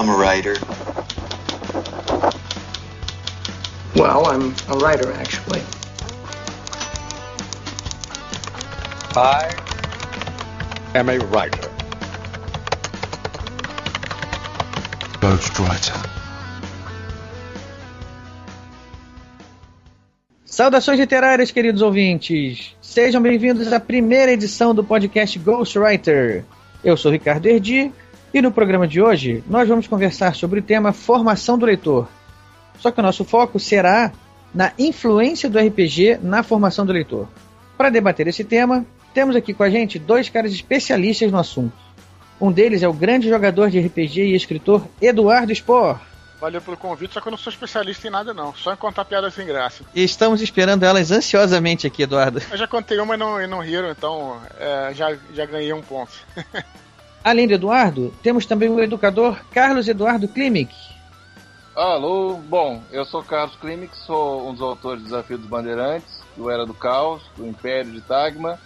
I'm a writer. Well, I'm a writer, actually. I am a writer. Ghostwriter. Saudações literárias, queridos ouvintes. Sejam bem-vindos à primeira edição do podcast Ghostwriter. Eu sou Ricardo Erdi e no programa de hoje nós vamos conversar sobre o tema formação do leitor. Só que o nosso foco será na influência do RPG na formação do leitor. Para debater esse tema, temos aqui com a gente dois caras especialistas no assunto. Um deles é o grande jogador de RPG e escritor Eduardo Spor. Valeu pelo convite, só que eu não sou especialista em nada não, só em contar piadas sem graça. E estamos esperando elas ansiosamente aqui, Eduardo. Eu já contei uma e não, e não riram, então é, já, já ganhei um ponto. Além do Eduardo, temos também o educador Carlos Eduardo Klimek. Alô, bom, eu sou Carlos Klimek, sou um dos autores do Desafio dos Bandeirantes, do Era do Caos, do Império de Tagma.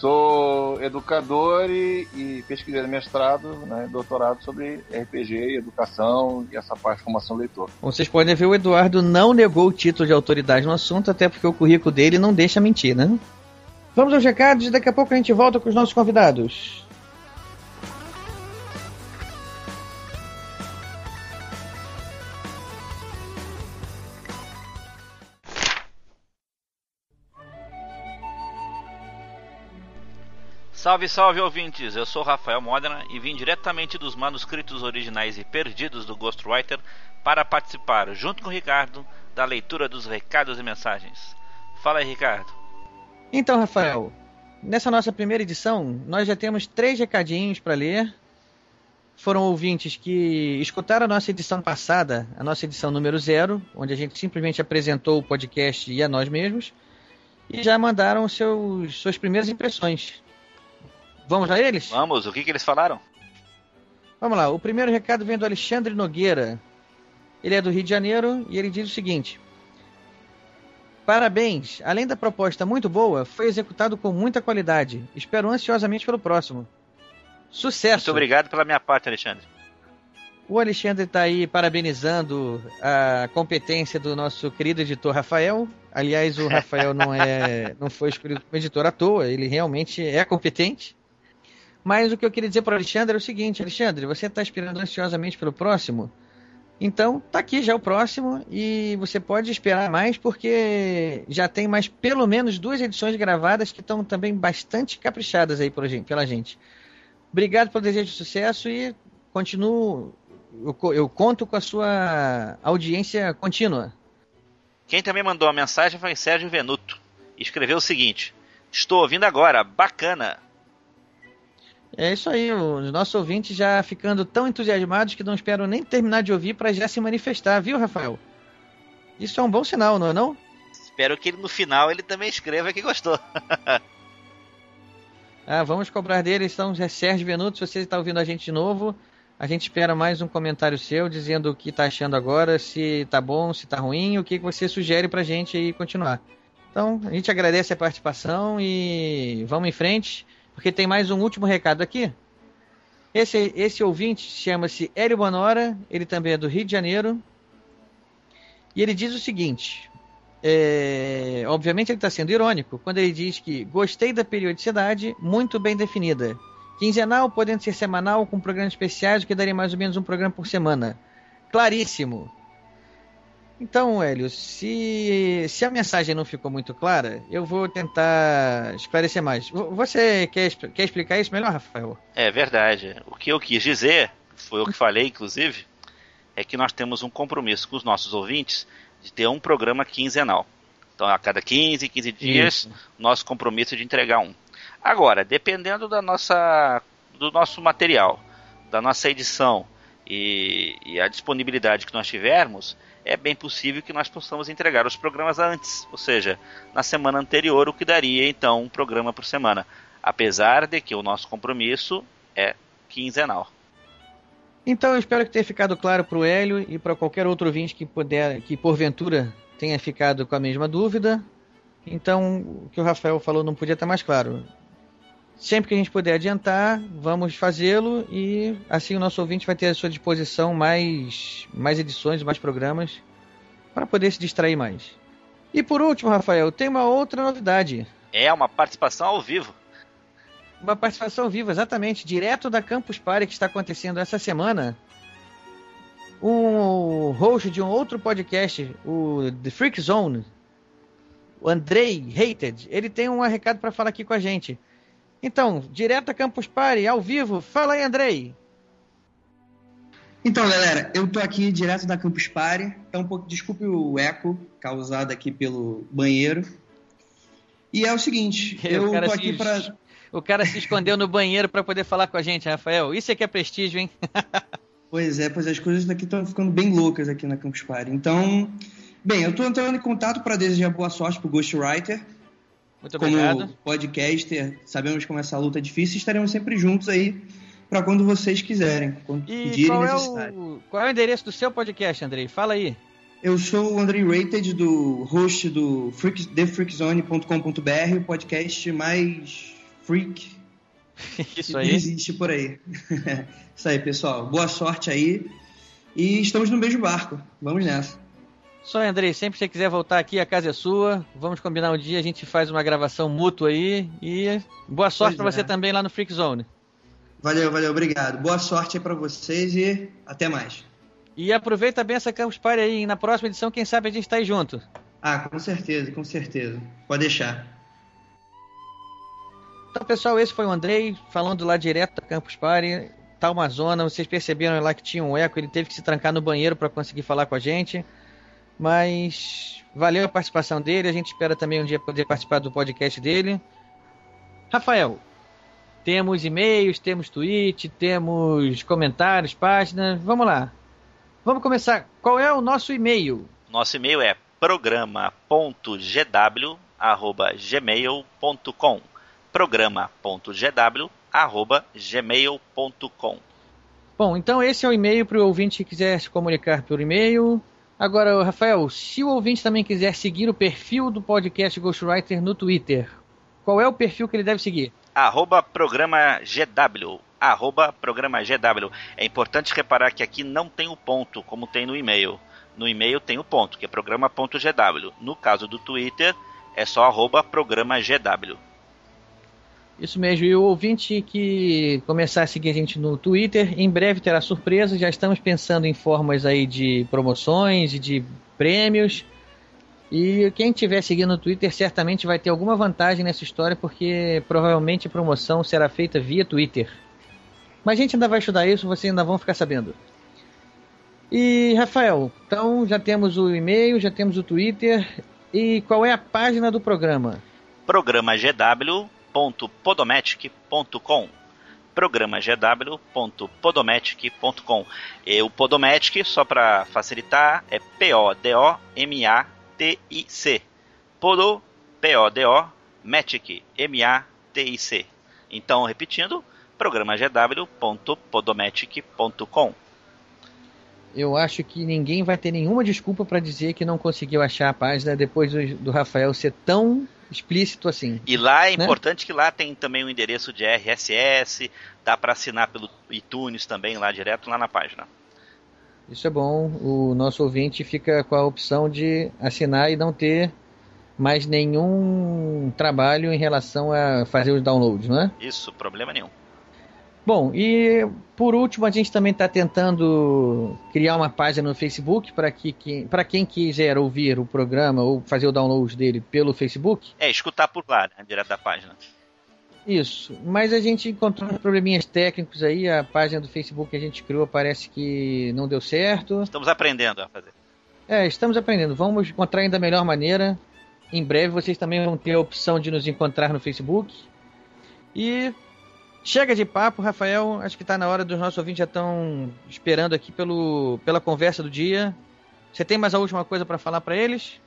Sou educador e, e pesquisador de mestrado, né, doutorado sobre RPG, educação e essa parte de formação leitor. Como vocês podem ver, o Eduardo não negou o título de autoridade no assunto, até porque o currículo dele não deixa mentir, né? Vamos aos recados e daqui a pouco a gente volta com os nossos convidados. Salve, salve ouvintes! Eu sou Rafael Modena e vim diretamente dos manuscritos originais e perdidos do Ghostwriter para participar, junto com o Ricardo, da leitura dos recados e mensagens. Fala aí, Ricardo. Então, Rafael, nessa nossa primeira edição, nós já temos três recadinhos para ler. Foram ouvintes que escutaram a nossa edição passada, a nossa edição número zero, onde a gente simplesmente apresentou o podcast e a nós mesmos, e já mandaram seus, suas primeiras impressões. Vamos a eles? Vamos, o que, que eles falaram? Vamos lá, o primeiro recado vem do Alexandre Nogueira. Ele é do Rio de Janeiro e ele diz o seguinte: Parabéns, além da proposta muito boa, foi executado com muita qualidade. Espero ansiosamente pelo próximo. Sucesso! Muito obrigado pela minha parte, Alexandre. O Alexandre está aí parabenizando a competência do nosso querido editor Rafael. Aliás, o Rafael não é, não foi escolhido como editor à toa, ele realmente é competente. Mas o que eu queria dizer para o Alexandre é o seguinte: Alexandre, você está esperando ansiosamente pelo próximo? Então, tá aqui já o próximo e você pode esperar mais porque já tem mais pelo menos duas edições gravadas que estão também bastante caprichadas aí pela gente. Obrigado pelo desejo de sucesso e continuo. Eu, eu conto com a sua audiência contínua. Quem também mandou a mensagem foi Sérgio Venuto. Escreveu o seguinte: Estou ouvindo agora, bacana. É isso aí, os nossos ouvintes já ficando tão entusiasmados que não esperam nem terminar de ouvir para já se manifestar, viu, Rafael? Isso é um bom sinal, não é não? Espero que no final ele também escreva que gostou. ah, vamos cobrar dele, então, Sérgio Venuto, se você está ouvindo a gente de novo, a gente espera mais um comentário seu dizendo o que está achando agora, se tá bom, se tá ruim, o que você sugere pra gente aí continuar. Então, a gente agradece a participação e vamos em frente, porque tem mais um último recado aqui. Esse, esse ouvinte chama-se Hélio Bonora, ele também é do Rio de Janeiro, e ele diz o seguinte: é, obviamente ele está sendo irônico quando ele diz que gostei da periodicidade muito bem definida. Quinzenal, podendo ser semanal, com programas especiais, o que daria mais ou menos um programa por semana. Claríssimo. Então, Hélio, se, se a mensagem não ficou muito clara, eu vou tentar esclarecer mais. Você quer, quer explicar isso melhor, Rafael? É verdade. O que eu quis dizer, foi o que falei, inclusive, é que nós temos um compromisso com os nossos ouvintes de ter um programa quinzenal. Então, a cada 15, 15 dias, Isso. nosso compromisso é de entregar um. Agora, dependendo da nossa, do nosso material, da nossa edição e, e, a disponibilidade que nós tivermos, é bem possível que nós possamos entregar os programas antes, ou seja, na semana anterior, o que daria então um programa por semana, apesar de que o nosso compromisso é quinzenal. Então eu espero que tenha ficado claro para o Hélio e para qualquer outro ouvinte que puder, que porventura tenha ficado com a mesma dúvida. Então, o que o Rafael falou não podia estar mais claro. Sempre que a gente puder adiantar, vamos fazê-lo e assim o nosso ouvinte vai ter à sua disposição mais, mais edições, mais programas para poder se distrair mais. E por último, Rafael, tem uma outra novidade. É uma participação ao vivo. Uma participação ao vivo, exatamente, direto da Campus Party que está acontecendo essa semana. Um host de um outro podcast, o The Freak Zone, o Andrei Hated, ele tem um recado para falar aqui com a gente. Então, direto da Campus Party, ao vivo, fala aí, Andrei. Então, galera, eu tô aqui direto da Campus Party. É um pouco, desculpe o eco causado aqui pelo banheiro. E é o seguinte, eu o tô aqui para O cara se escondeu no banheiro para poder falar com a gente, Rafael. Isso é que é prestígio, hein? Pois é, pois as coisas aqui estão ficando bem loucas aqui na Campus Party. Então, bem, eu estou entrando em contato para desejar boa sorte pro Ghostwriter. Muito como obrigado. podcaster, sabemos como essa luta é difícil e estaremos sempre juntos aí para quando vocês quiserem, quando E pedirem qual é, o, qual é o endereço do seu podcast, Andrei? Fala aí. Eu sou o Andrei Rated, do host do freak, thefreakzone.com.br, o podcast mais freak Isso que aí. existe por aí. Isso aí, pessoal. Boa sorte aí. E estamos no mesmo barco. Vamos nessa. Só, Andrei, sempre que você quiser voltar aqui, a casa é sua. Vamos combinar um dia, a gente faz uma gravação mútua aí. E boa sorte Pois pra você é. também lá no Freak Zone. Valeu, valeu, obrigado. Boa sorte aí pra vocês e até mais. E aproveita bem essa Campus Party aí. Na próxima edição, quem sabe a gente tá aí junto. Ah, com certeza, com certeza. Pode deixar. Então, pessoal, esse foi o Andrei, falando lá direto da Campus Party. Tá uma zona, vocês perceberam lá que tinha um eco, ele teve que se trancar no banheiro para conseguir falar com a gente. Mas valeu a participação dele, a gente espera também um dia poder participar do podcast dele. Rafael, temos e-mails, temos tweet, temos comentários, páginas. Vamos lá. Vamos começar. Qual é o nosso e-mail? Nosso e-mail é programa.gw@gmail.com. programa.gw@gmail.com. Bom, então esse é o e-mail para o ouvinte que quiser se comunicar por e-mail. Agora, Rafael, se o ouvinte também quiser seguir o perfil do podcast Ghostwriter no Twitter, qual é o perfil que ele deve seguir? arroba programa GW. Arroba programa GW. É importante reparar que aqui não tem o ponto, como tem no e-mail. No e-mail tem o ponto, que é programa.gw. No caso do Twitter, é só arroba programa GW. Isso mesmo, e o ouvinte que começar a seguir a gente no Twitter, em breve terá surpresa. Já estamos pensando em formas aí de promoções e de prêmios. E quem estiver seguindo no Twitter certamente vai ter alguma vantagem nessa história, porque provavelmente a promoção será feita via Twitter. Mas a gente ainda vai estudar isso, vocês ainda vão ficar sabendo. E Rafael, então já temos o e-mail, já temos o Twitter. E qual é a página do programa? programagw.podomatic.com programagw.podomatic.com E o Podomatic, só para facilitar, é P-O-D-O-M-A-T-I-C. Podo, P-O-D-O, Matic, M-A-T-I-C. Então, repetindo, programagw.podomatic.com Eu acho que ninguém vai ter nenhuma desculpa para dizer que não conseguiu achar a página depois do, do Rafael ser tão explícito assim. E lá é Né? importante que lá tem também o endereço de RSS, dá para assinar pelo iTunes também lá direto lá na página. Isso é bom. O nosso ouvinte fica com a opção de assinar e não ter mais nenhum trabalho em relação a fazer os downloads, não é? Isso, problema nenhum. Bom, e por último, a gente também está tentando criar uma página no Facebook para que, que, quem quiser ouvir o programa ou fazer o download dele pelo Facebook. É, escutar por lá, né, direto da página. Isso, mas a gente encontrou uns probleminhas técnicos aí, a página do Facebook que a gente criou parece que não deu certo. Estamos aprendendo a fazer. É, estamos aprendendo, vamos encontrar ainda a melhor maneira. Em breve vocês também vão ter a opção de nos encontrar no Facebook. E chega de papo, Rafael, acho que está na hora dos nossos ouvintes já estão esperando aqui pelo, pela conversa do dia. Você tem mais a última coisa para falar para eles?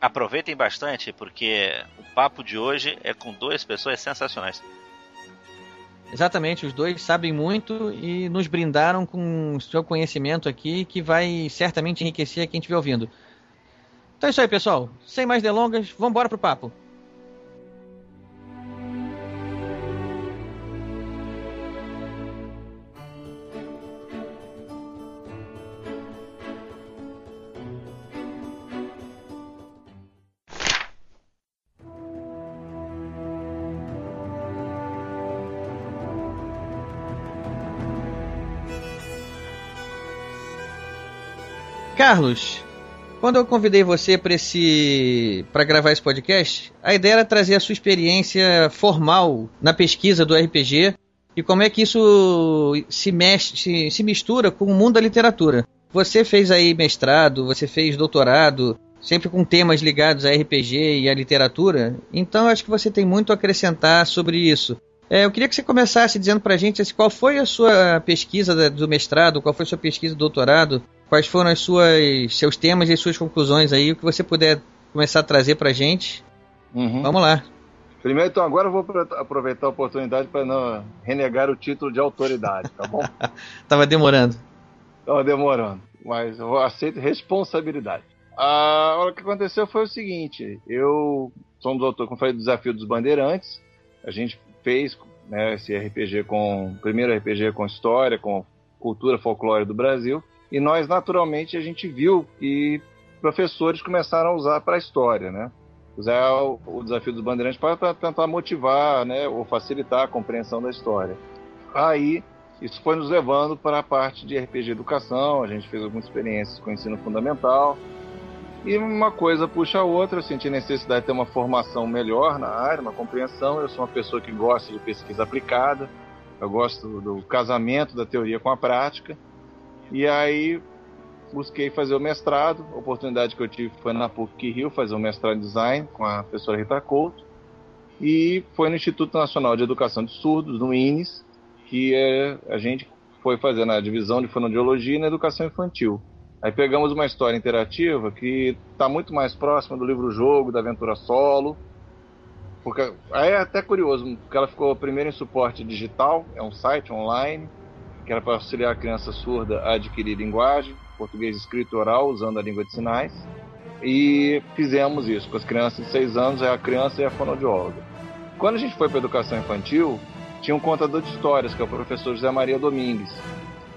Aproveitem bastante, porque o papo de hoje é com duas pessoas sensacionais. Exatamente, os dois sabem muito e nos brindaram com o seu conhecimento aqui, que vai certamente enriquecer quem estiver ouvindo. Então é isso aí, pessoal. Sem mais delongas, vamos embora pro papo. Carlos, quando eu convidei você para esse para gravar esse podcast, a ideia era trazer a sua experiência formal na pesquisa do RPG e como é que isso se mexe, se, mistura com o mundo da literatura. Você fez aí mestrado, você fez doutorado, sempre com temas ligados a RPG e à literatura, então acho que você tem muito a acrescentar sobre isso. É, eu queria que você começasse dizendo para a gente assim, qual foi a sua pesquisa do mestrado, qual foi a sua pesquisa do doutorado, quais foram as suas seus temas e as suas conclusões aí, o que você puder começar a trazer para a gente. Uhum. Vamos lá. Primeiro, então, agora eu vou aproveitar a oportunidade para não renegar o título de autoridade, tá bom? Tava demorando. Tava demorando, mas eu aceito responsabilidade. Ah, o que aconteceu foi o seguinte: eu sou um doutor, como falei, do Desafio dos Bandeirantes. A gente fez né, esse RPG com. Primeiro RPG com história, com cultura folclore do Brasil. E nós, naturalmente, a gente viu que professores começaram a usar para a história, né? Usar o, o desafio dos bandeirantes para tentar motivar, né, ou facilitar a compreensão da história. Aí, isso foi nos levando para a parte de RPG educação, a gente fez algumas experiências com ensino fundamental, e uma coisa puxa a outra, eu senti necessidade de ter uma formação melhor na área, uma compreensão. Eu sou uma pessoa que gosta de pesquisa aplicada, eu gosto do casamento da teoria com a prática. E aí busquei fazer o mestrado. A oportunidade que eu tive foi na PUC Rio fazer o mestrado em design com a professora Rita Couto. E foi no Instituto Nacional de Educação de Surdos, no INES, que é, a gente foi fazer na divisão de fonoaudiologia e na educação infantil. Aí pegamos uma história interativa que está muito mais próxima do livro-jogo, da aventura solo. Porque aí é até curioso, porque ela ficou primeiro em suporte digital, é um site online, que era para auxiliar a criança surda a adquirir linguagem, português escrito oral, usando a língua de sinais. E fizemos isso com as crianças de 6 anos, é a criança e a fonoaudióloga. Quando a gente foi para educação infantil, tinha um contador de histórias, que é o professor José Maria Domingues.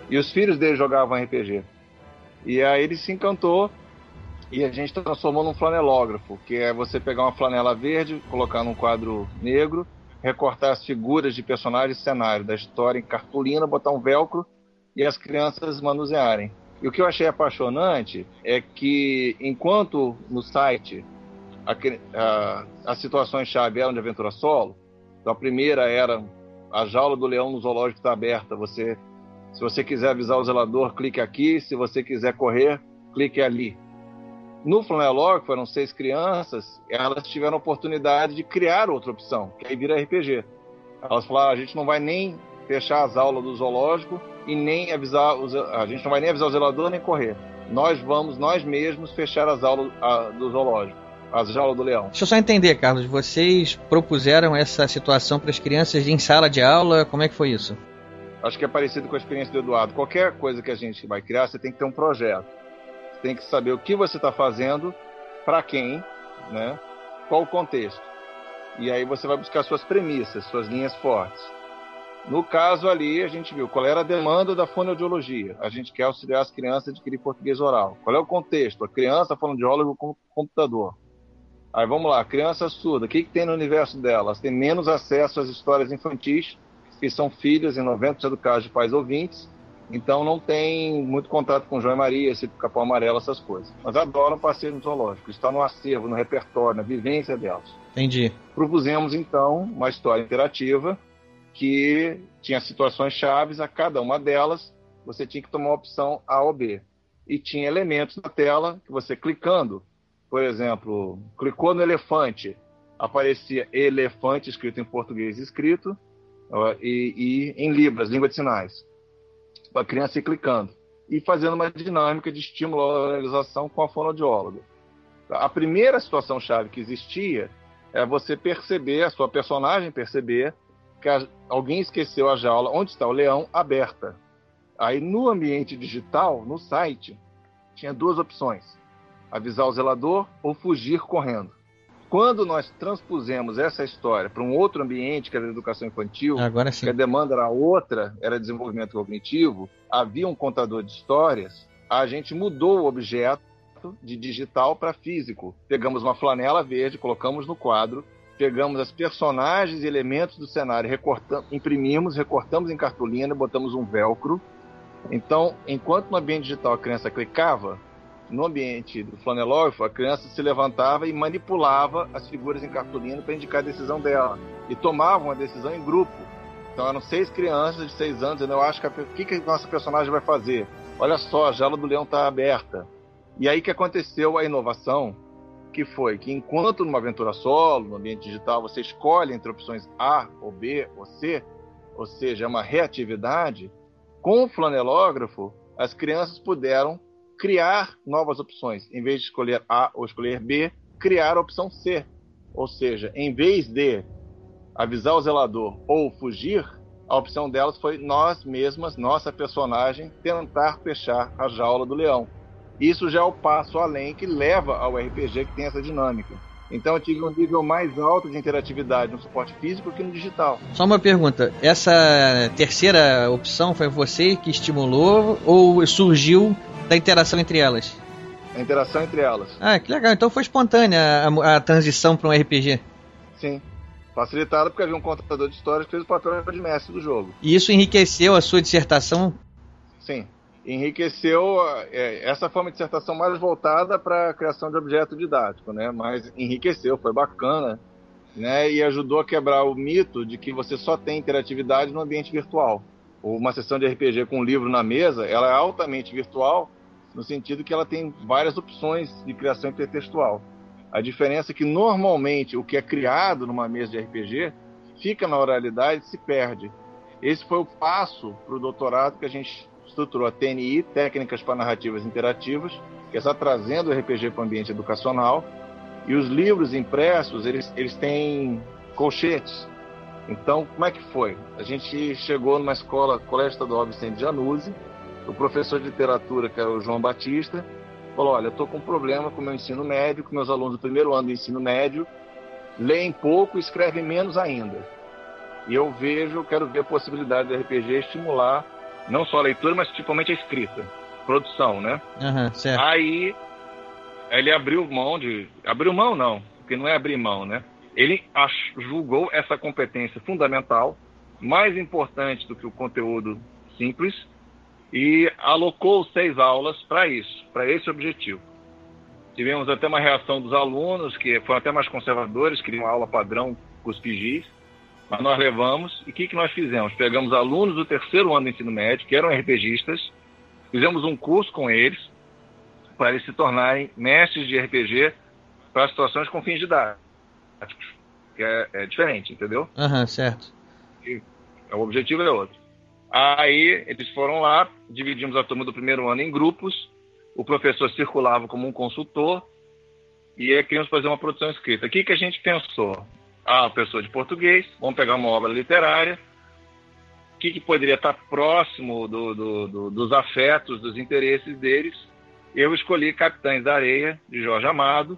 E os filhos dele jogavam RPG. E aí ele se encantou e a gente transformou num flanelógrafo, que é você pegar uma flanela verde, colocar num quadro negro, recortar as figuras de personagens e cenário da história em cartolina, botar um velcro e as crianças manusearem. E o que eu achei apaixonante é que, enquanto no site a, a, as situações-chave eram de aventura solo, então a primeira era a jaula do leão no zoológico está aberta, você se você quiser avisar o zelador, clique aqui. Se você quiser correr, clique ali. No Flanelor, que foram seis crianças, elas tiveram a oportunidade de criar outra opção, que aí vira RPG. Elas falaram: a gente não vai nem fechar as aulas do zoológico e nem avisar os, a gente não vai nem avisar o zelador nem correr. Nós vamos nós mesmos fechar as aulas a, do zoológico, as aulas do leão. Deixa eu só entender, Carlos. Vocês propuseram essa situação para as crianças em sala de aula? Como é que foi isso? Acho que é parecido com a experiência do Eduardo. Qualquer coisa que a gente vai criar, você tem que ter um projeto. Você tem que saber o que você está fazendo, para quem, né? qual o contexto. E aí você vai buscar suas premissas, suas linhas fortes. No caso ali, a gente viu qual era a demanda da fonoaudiologia. A gente quer auxiliar as crianças a adquirir português oral. Qual é o contexto? A criança, fonoaudiólogo com computador. Aí vamos lá, criança surda, o que, que tem no universo dela? Elas têm menos acesso às histórias infantis que são filhas, em 90% do caso, de pais ouvintes, então não tem muito contato com João e Maria, esse capão amarelo, essas coisas. Mas adoram passeio no zoológico, está no acervo, no repertório, na vivência delas. Entendi. Propusemos então uma história interativa que tinha situações chaves, a cada uma delas você tinha que tomar a opção A ou B. E tinha elementos na tela que você clicando, por exemplo, clicou no elefante, aparecia elefante escrito em português escrito, e, e em Libras, língua de sinais, para a criança ir clicando e fazendo uma dinâmica de estímulo à realização com a fonoaudióloga. A primeira situação chave que existia é você perceber, a sua personagem perceber que a, alguém esqueceu a jaula onde está o leão aberta. Aí no ambiente digital, no site, tinha duas opções: avisar o zelador ou fugir correndo. Quando nós transpusemos essa história para um outro ambiente, que era a educação infantil, que a demanda era outra, era desenvolvimento cognitivo, havia um contador de histórias, a gente mudou o objeto de digital para físico. Pegamos uma flanela verde, colocamos no quadro, pegamos as personagens e elementos do cenário, recortamos, imprimimos, recortamos em cartolina, botamos um velcro. Então, enquanto no ambiente digital a criança clicava, no ambiente do flanelógrafo, a criança se levantava e manipulava as figuras em cartolina para indicar a decisão dela. E tomava uma decisão em grupo. Então eram seis crianças de seis anos, eu acho que o que, que a nossa personagem vai fazer? Olha só, a jaula do leão está aberta. E aí que aconteceu a inovação, que foi que enquanto numa aventura solo, no ambiente digital, você escolhe entre opções A ou B ou C, ou seja, é uma reatividade, com o flanelógrafo, as crianças puderam criar novas opções. Em vez de escolher A ou escolher B, criar a opção C. Ou seja, em vez de avisar o zelador ou fugir, a opção delas foi nós mesmas, nossa personagem, tentar fechar a jaula do leão. Isso já é o passo além que leva ao RPG que tem essa dinâmica. Então eu tive um nível mais alto de interatividade no suporte físico que no digital. Só uma pergunta: essa terceira opção foi você que estimulou ou surgiu da interação entre elas? A interação entre elas. Ah, que legal. Então foi espontânea a, a transição para um RPG. Sim. Facilitada porque havia um contador de histórias que fez o papel de mestre do jogo. E isso enriqueceu a sua dissertação? Sim enriqueceu é, essa forma de dissertação mais voltada para a criação de objeto didático, né? Mas enriqueceu, foi bacana, né? E ajudou a quebrar o mito de que você só tem interatividade no ambiente virtual. Uma sessão de RPG com um livro na mesa, ela é altamente virtual no sentido que ela tem várias opções de criação intertextual. A diferença é que normalmente o que é criado numa mesa de RPG fica na oralidade e se perde. Esse foi o passo para o doutorado que a gente estruturou a TNI, Técnicas para Narrativas Interativas, que está trazendo o RPG para o ambiente educacional. E os livros impressos, eles, eles têm colchetes. Então, como é que foi? A gente chegou numa escola, Colégio Estadual Vicente Januzzi, o professor de literatura, que era o João Batista, falou, olha, eu estou com um problema com o meu ensino médio, com meus alunos do primeiro ano do ensino médio, leem pouco e escrevem menos ainda. E eu vejo, quero ver a possibilidade do RPG estimular não só a leitura, mas principalmente a escrita. Produção, né? Uhum, certo. Aí ele abriu mão de. Abriu mão, não, porque não é abrir mão, né? Ele julgou essa competência fundamental, mais importante do que o conteúdo simples, e alocou seis aulas para isso, para esse objetivo. Tivemos até uma reação dos alunos, que foram até mais conservadores, queriam aula padrão com os pigis, mas nós levamos, e o que, que nós fizemos? Pegamos alunos do terceiro ano do ensino médio, que eram RPGistas, fizemos um curso com eles, para eles se tornarem mestres de RPG para situações com fins didáticos, que é, é diferente, entendeu? Aham, uhum, certo. E, o objetivo é outro. Aí eles foram lá, dividimos a turma do primeiro ano em grupos, o professor circulava como um consultor, e aí queríamos fazer uma produção escrita. O que, que a gente pensou? A pessoa de português, vamos pegar uma obra literária, o que, que poderia estar próximo do, do, do, dos afetos, dos interesses deles. Eu escolhi Capitães da Areia, de Jorge Amado,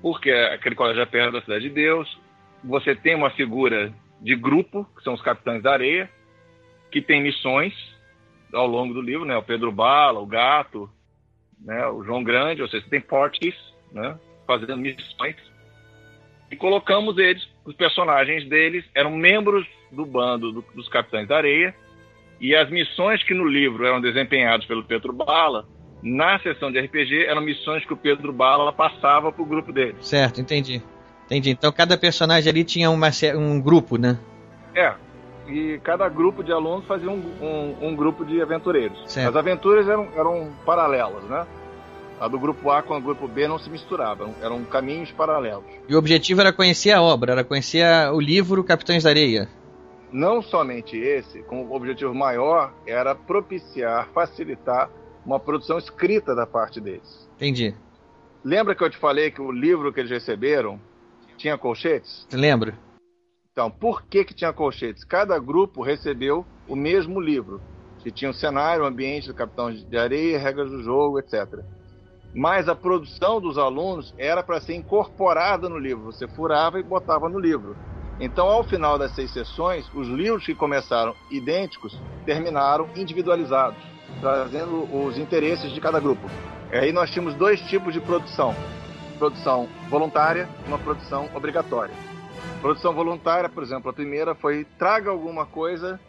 porque aquele colégio é perto da Cidade de Deus. Você tem uma figura de grupo, que são os Capitães da Areia, que tem missões ao longo do livro, né? O Pedro Bala, o Gato, né? o João Grande, ou seja, tem portes, né? Fazendo missões e colocamos eles, os personagens deles eram membros do bando do, dos Capitães da Areia e as missões que no livro eram desempenhadas pelo Pedro Bala, na sessão de RPG eram missões que o Pedro Bala passava para o grupo dele. Certo, entendi. Entendi. Então cada personagem ali tinha uma, um grupo, né? É. E cada grupo de alunos fazia um, um, um grupo de aventureiros. Certo. As aventuras eram, eram paralelas, né? A do grupo A com o grupo B não se misturavam, eram caminhos paralelos. E o objetivo era conhecer a obra, era conhecer o livro Capitães da Areia. Não somente esse, com o objetivo maior era propiciar, facilitar uma produção escrita da parte deles. Entendi. Lembra que eu te falei que o livro que eles receberam tinha colchetes? Lembro. Então, por que, que tinha colchetes? Cada grupo recebeu o mesmo livro, que tinha o cenário, o ambiente do Capitão de Areia, regras do jogo, etc mas a produção dos alunos era para ser incorporada no livro. Você furava e botava no livro. Então, ao final das seis sessões, os livros que começaram idênticos terminaram individualizados, trazendo os interesses de cada grupo. E aí nós tínhamos dois tipos de produção: produção voluntária e uma produção obrigatória. Produção voluntária, por exemplo, a primeira foi traga alguma coisa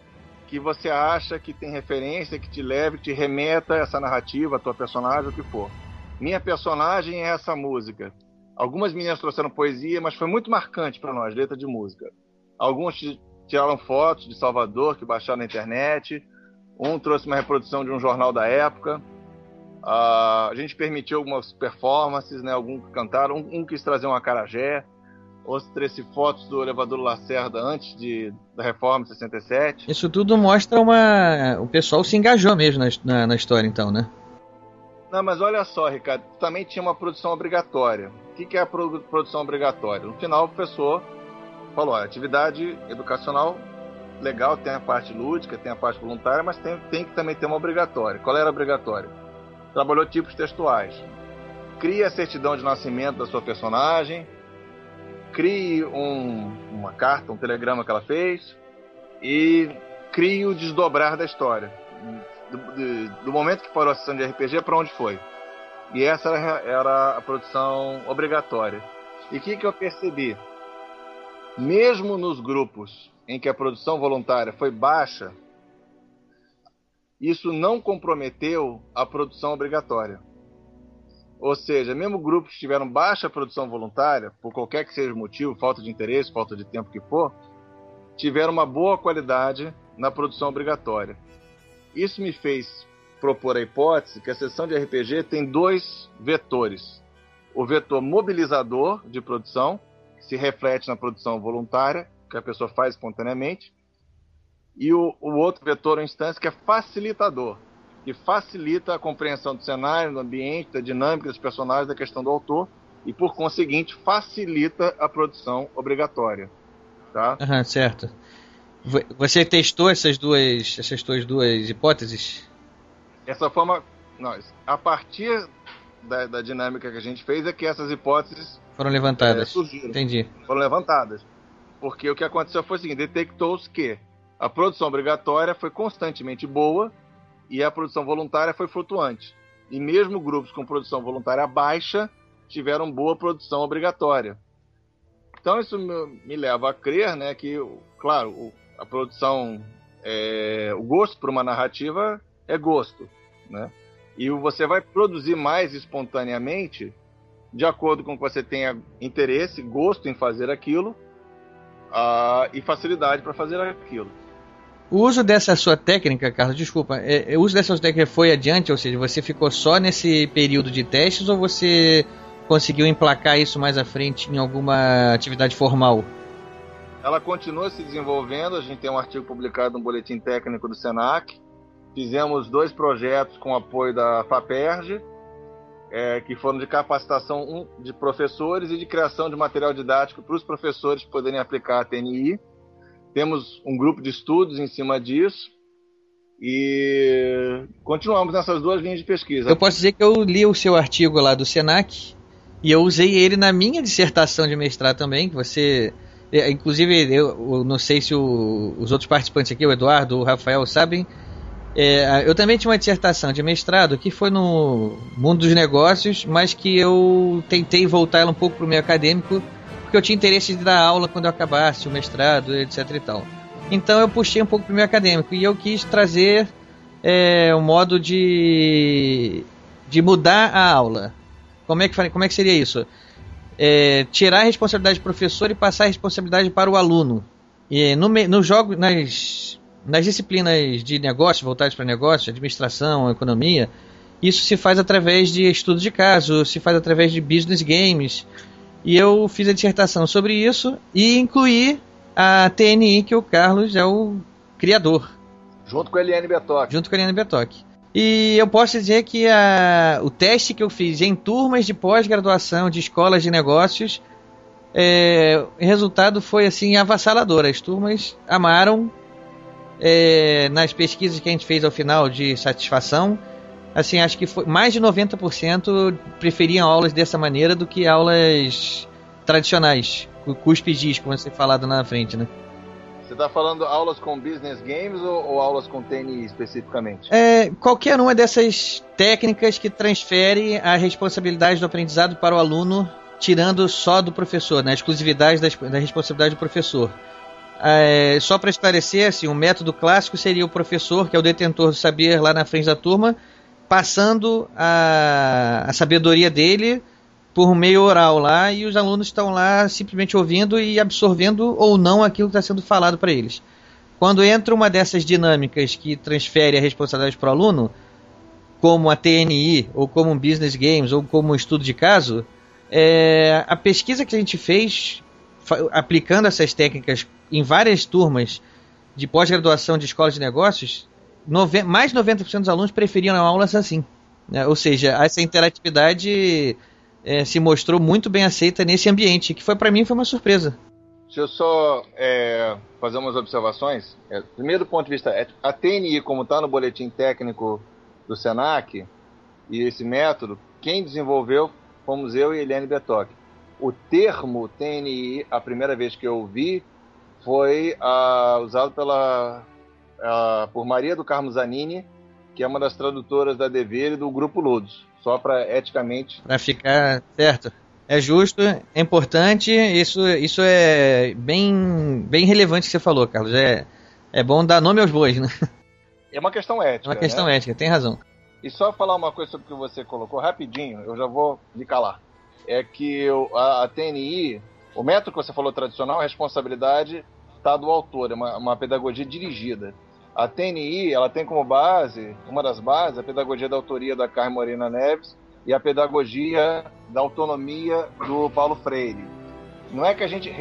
que você acha que tem referência, que te leve, que te remeta a essa narrativa, a tua personagem, o que for. Minha personagem é essa música. Algumas meninas trouxeram poesia, mas foi muito marcante para nós, letra de música. Alguns tiraram fotos de Salvador que baixaram na internet. Um trouxe uma reprodução de um jornal da época. Uh, a gente permitiu algumas performances, né? Alguns cantaram. Um, um quis trazer um acarajé. Outro trouxe fotos do elevador Lacerda antes de, da reforma de 67. Isso tudo mostra uma. O pessoal se engajou mesmo na, na, na história, então, né? Não, mas olha só, Ricardo, também tinha uma produção obrigatória. O que, que é a produção obrigatória? No final, o professor falou: olha, atividade educacional legal, tem a parte lúdica, tem a parte voluntária, mas tem, tem que também ter uma obrigatória. Qual era a obrigatória? Trabalhou tipos textuais. Crie a certidão de nascimento da sua personagem, crie um, uma carta, um telegrama que ela fez e crie o desdobrar da história do, do, momento que parou a sessão de RPG para onde foi. E essa era, era a produção obrigatória. E o que, que eu percebi? Mesmo nos grupos em que a produção voluntária foi baixa, isso não comprometeu a produção obrigatória. Ou seja, mesmo grupos que tiveram baixa produção voluntária, por qualquer que seja o motivo, falta de interesse, falta de tempo que for, tiveram uma boa qualidade na produção obrigatória. Isso me fez propor a hipótese que a sessão de RPG tem dois vetores. O vetor mobilizador de produção, que se reflete na produção voluntária, que a pessoa faz espontaneamente, e o, o outro vetor ou instância que é facilitador, que facilita a compreensão do cenário, do ambiente, da dinâmica dos personagens, da questão do autor, e por conseguinte facilita a produção obrigatória. Tá? Uhum, certo. Você testou essas duas, essas duas, duas hipóteses? Essa forma, nós, a partir da, da, dinâmica que a gente fez é que essas hipóteses foram levantadas. É, surgiram, Entendi. Foram levantadas. Porque o que aconteceu foi o seguinte: detectou-se que a produção obrigatória foi constantemente boa e a produção voluntária foi flutuante. E mesmo grupos com produção voluntária baixa tiveram boa produção obrigatória. Então isso me leva a crer, né, que, claro, a produção, é, o gosto por uma narrativa é gosto, né? E você vai produzir mais espontaneamente de acordo com que você tenha interesse, gosto em fazer aquilo uh, e facilidade para fazer aquilo. O uso dessa sua técnica, Carlos, desculpa, é, é, o uso dessa sua técnica foi adiante, ou seja, você ficou só nesse período de testes ou você conseguiu emplacar isso mais à frente em alguma atividade formal? Ela continua se desenvolvendo. A gente tem um artigo publicado no Boletim Técnico do SENAC. Fizemos dois projetos com apoio da FAPERJ, é, que foram de capacitação de professores e de criação de material didático para os professores poderem aplicar a TNI. Temos um grupo de estudos em cima disso e continuamos nessas duas linhas de pesquisa. Eu posso dizer que eu li o seu artigo lá do SENAC e eu usei ele na minha dissertação de mestrado também, que você inclusive, eu, eu, não sei se o, os outros participantes aqui, o Eduardo, o Rafael, sabem. É, eu também tinha uma dissertação de mestrado que foi no mundo dos negócios, mas que eu tentei voltar ela um pouco para o meio acadêmico, porque eu tinha interesse de dar aula quando eu acabasse o mestrado, etc e tal. Então eu puxei um pouco para o meio acadêmico e eu quis trazer é, um modo de, de mudar a aula. Como é que, como é que seria isso? É, tirar a responsabilidade do professor e passar a responsabilidade para o aluno. E no, no jogo, nas, nas disciplinas de negócio, voltadas para negócio, administração, economia, isso se faz através de estudo de caso, se faz através de business games. E eu fiz a dissertação sobre isso e incluí a TNI, que o Carlos é o criador. Junto com a Eliane Betoc. Junto com a Eliane Betoc. E eu posso dizer que a, o teste que eu fiz em turmas de pós-graduação de escolas de negócios, é, o resultado foi assim avassalador. As turmas amaram é, nas pesquisas que a gente fez ao final de satisfação. Assim, acho que foi, mais de 90% preferiam aulas dessa maneira do que aulas tradicionais, cuspidis, como você falado na frente, né? Você está falando aulas com business games ou, ou, aulas com TNI especificamente? É, qualquer uma dessas técnicas que transfere a responsabilidade do aprendizado para o aluno, tirando só do professor, né, a exclusividade da, da responsabilidade do professor. É, só para esclarecer, assim, o método clássico seria o professor, que é o detentor do saber lá na frente da turma, passando a, a sabedoria dele por meio oral lá e os alunos estão lá simplesmente ouvindo e absorvendo ou não aquilo que está sendo falado para eles. Quando entra uma dessas dinâmicas que transfere a responsabilidade para o aluno, como a TNI, ou como um Business Games, ou como um estudo de caso, é, a pesquisa que a gente fez aplicando essas técnicas em várias turmas de pós-graduação de escolas de negócios, mais de 90% dos alunos preferiam aulas assim. Né? Ou seja, essa interatividade é, se mostrou muito bem aceita nesse ambiente, que foi para mim foi uma surpresa. Deixa eu só é, fazer umas observações. É, primeiro ponto de vista, é, a TNI, como está no boletim técnico do SENAC, e esse método, quem desenvolveu fomos eu e Eliane Betoc. O termo TNI, a primeira vez que eu ouvi, foi uh, usado pela, uh, por Maria do Carmo Zanini, que é uma das tradutoras da Dever e do Grupo Ludus. Só para eticamente. Para ficar certo. É justo, é importante, isso, isso é bem, bem relevante que você falou, Carlos. É, é bom dar nome aos bois, né? É uma questão ética. É uma questão né? ética, tem razão. E só falar uma coisa sobre o que você colocou rapidinho, eu já vou me calar. É que eu, a, a, TNI, o método que você falou tradicional, a responsabilidade está do autor, é uma, uma pedagogia dirigida. A TNI, ela tem como base, uma das bases, a pedagogia da autoria da Carmen Morena Neves e a pedagogia da autonomia do Paulo Freire. Não é que a gente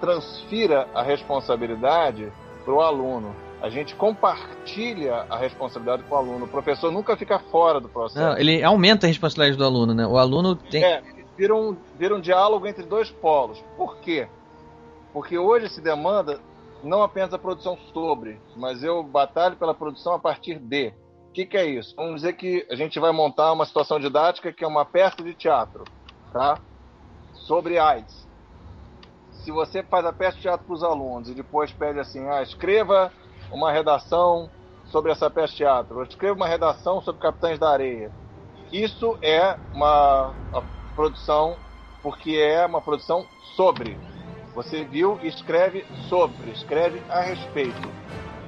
transfira a responsabilidade para o aluno, a gente compartilha a responsabilidade com o aluno. O professor nunca fica fora do processo. Não, ele aumenta a responsabilidade do aluno, né? O aluno tem. É, vira um, vira um diálogo entre dois polos. Por quê? Porque hoje se demanda não apenas a produção sobre, mas eu batalho pela produção a partir de. O que, que é isso? Vamos dizer que a gente vai montar uma situação didática que é uma peça de teatro, tá? Sobre AIDS. Se você faz a peça de teatro para os alunos e depois pede assim, ah, escreva uma redação sobre essa peça de teatro, ou escreva uma redação sobre Capitães da Areia. Isso é uma produção, porque é uma produção sobre. Você viu escreve sobre, escreve a respeito.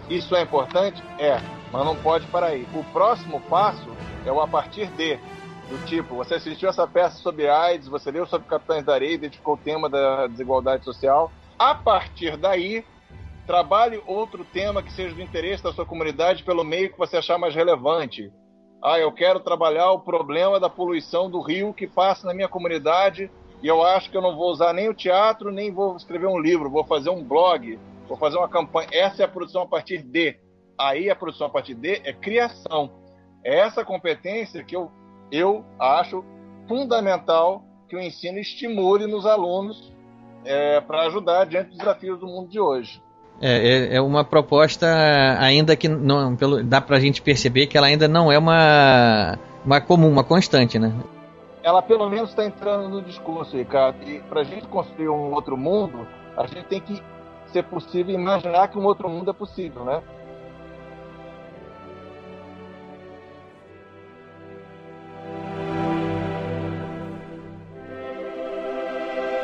Isso é importante? É, mas não pode parar aí. O próximo passo é o a partir de. Do tipo, você assistiu essa peça sobre AIDS, você leu sobre Capitães da Areia, identificou o tema da desigualdade social. A partir daí, trabalhe outro tema que seja do interesse da sua comunidade pelo meio que você achar mais relevante. Ah, eu quero trabalhar o problema da poluição do rio que passa na minha comunidade e eu acho que eu não vou usar nem o teatro, nem vou escrever um livro, vou fazer um blog, vou fazer uma campanha. Essa é a produção a partir de. Aí a produção a partir de é criação. É essa competência que eu, eu acho fundamental que o ensino estimule nos alunos é, para ajudar diante dos desafios do mundo de hoje. É, é, é uma proposta ainda que não, pelo, dá para a gente perceber que ela ainda não é uma, uma comum, uma constante, né? Ela pelo menos está entrando no discurso, Ricardo. E para a gente construir um outro mundo, a gente tem que ser possível imaginar que um outro mundo é possível, né?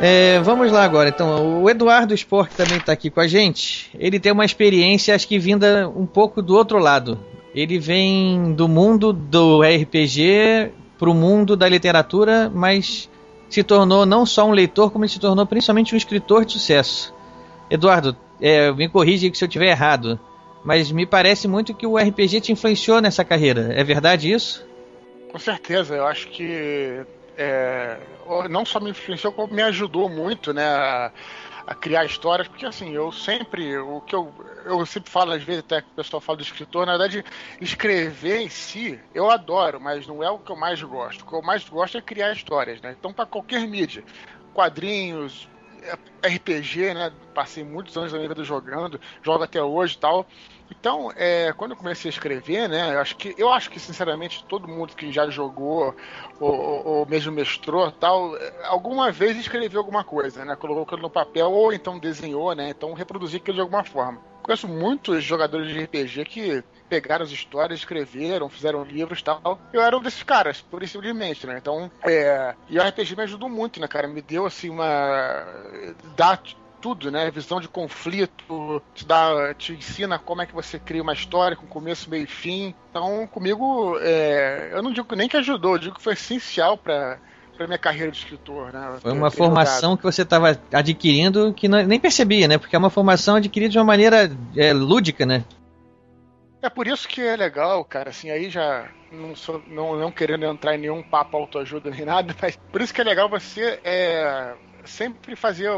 É, vamos lá agora. Então, o Eduardo Sport também está aqui com a gente. Ele tem uma experiência, acho que vinda um pouco do outro lado. Ele vem do mundo do RPG para o mundo da literatura, mas se tornou não só um leitor, como se tornou principalmente um escritor de sucesso. Eduardo, é, me corrija se eu estiver errado, mas me parece muito que o RPG te influenciou nessa carreira. É verdade isso? Com certeza, eu acho que é, não só me influenciou, como me ajudou muito, né? A, a criar histórias, porque assim, eu sempre, o que eu, eu sempre falo, às vezes até que o pessoal fala do escritor, na verdade, escrever em si, eu adoro, mas não é o que eu mais gosto. O que eu mais gosto é criar histórias, né? Então, para qualquer mídia, quadrinhos, RPG, né? Passei muitos anos da minha vida jogando, jogo até hoje e tal. Então, é, quando eu comecei a escrever, né, eu acho que, eu acho que sinceramente todo mundo que já jogou ou, ou mesmo mestrou tal, alguma vez escreveu alguma coisa, né, colocou aquilo no papel ou então desenhou, né, então reproduziu aquilo de alguma forma. Conheço muitos jogadores de RPG que pegaram as histórias, escreveram, fizeram livros e tal. Eu era um desses caras, por simplesmente, né? Então, é... E o RPG me ajudou muito, né, cara? Me deu, assim, uma... Dá tudo, né? Visão de conflito, te dá, te ensina como é que você cria uma história com começo, meio e fim. Então, comigo, é, eu não digo nem que ajudou, eu digo que foi essencial para para minha carreira de escritor, né? Foi uma formação jogado. que você estava adquirindo que não, nem percebia, né? Porque é uma formação adquirida de uma maneira é, lúdica, né? É por isso que é legal, cara, assim, aí já não, sou, não, não querendo entrar em nenhum papo autoajuda nem nada, mas por isso que é legal você é, sempre fazer,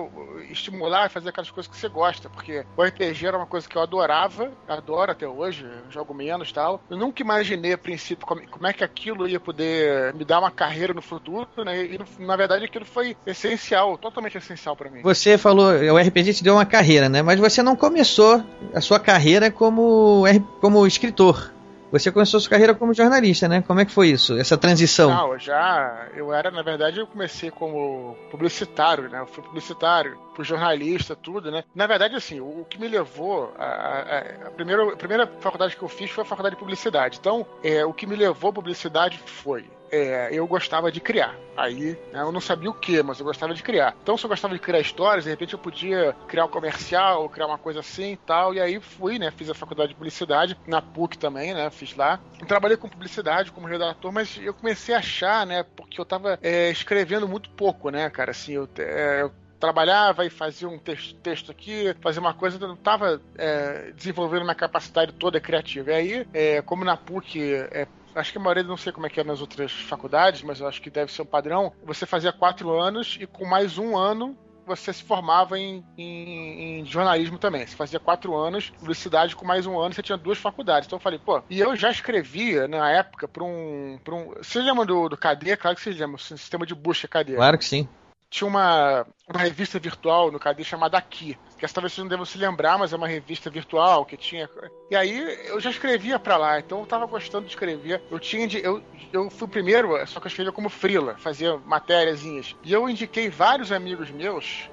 estimular, fazer aquelas coisas que você gosta, porque o RPG era uma coisa que eu adorava, adoro até hoje, jogo menos tal. Eu nunca imaginei a princípio como, como é que aquilo ia poder me dar uma carreira no futuro, né? E na verdade aquilo foi essencial, totalmente essencial para mim. Você falou, o RPG te deu uma carreira, né? Mas você não começou a sua carreira como, como escritor. Você começou sua carreira como jornalista, né? Como é que foi isso, essa transição? Não, já. Eu era, na verdade, eu comecei como publicitário, né? Eu fui publicitário, fui jornalista, tudo, né? Na verdade, assim, o, o que me levou. A, a, a, primeira, a primeira faculdade que eu fiz foi a faculdade de publicidade. Então, é, o que me levou à publicidade foi é, eu gostava de criar. Aí, né, eu não sabia o que, mas eu gostava de criar. Então, se eu gostava de criar histórias, de repente eu podia criar um comercial, criar uma coisa assim e tal. E aí fui, né? Fiz a faculdade de publicidade, na PUC também, né? Fiz lá. trabalhei com publicidade, como redator, mas eu comecei a achar, né? Porque eu tava é, escrevendo muito pouco, né, cara? Assim, eu, é, eu trabalhava e fazia um texto, texto aqui, fazia uma coisa, não estava é, desenvolvendo minha capacidade toda criativa. E aí, é, como na PUC é, acho que a maioria não sei como é que é nas outras faculdades, mas eu acho que deve ser um padrão. Você fazia quatro anos e com mais um ano você se formava em, em, em, jornalismo também. Você fazia quatro anos, publicidade com mais um ano, você tinha duas faculdades. Então eu falei, pô, e eu já escrevia na época para um, um. Você lembra do, do KD? Claro que você lembra, o sistema de busca KD. Claro que sim tinha uma, uma revista virtual no KD chamada Aqui, que essa talvez vocês não devam se lembrar, mas é uma revista virtual que tinha. E aí eu já escrevia para lá, então eu tava gostando de escrever. Eu tinha de, eu, eu fui o primeiro, só que eu escrevia como frila, fazia matériazinhas. E eu indiquei vários amigos meus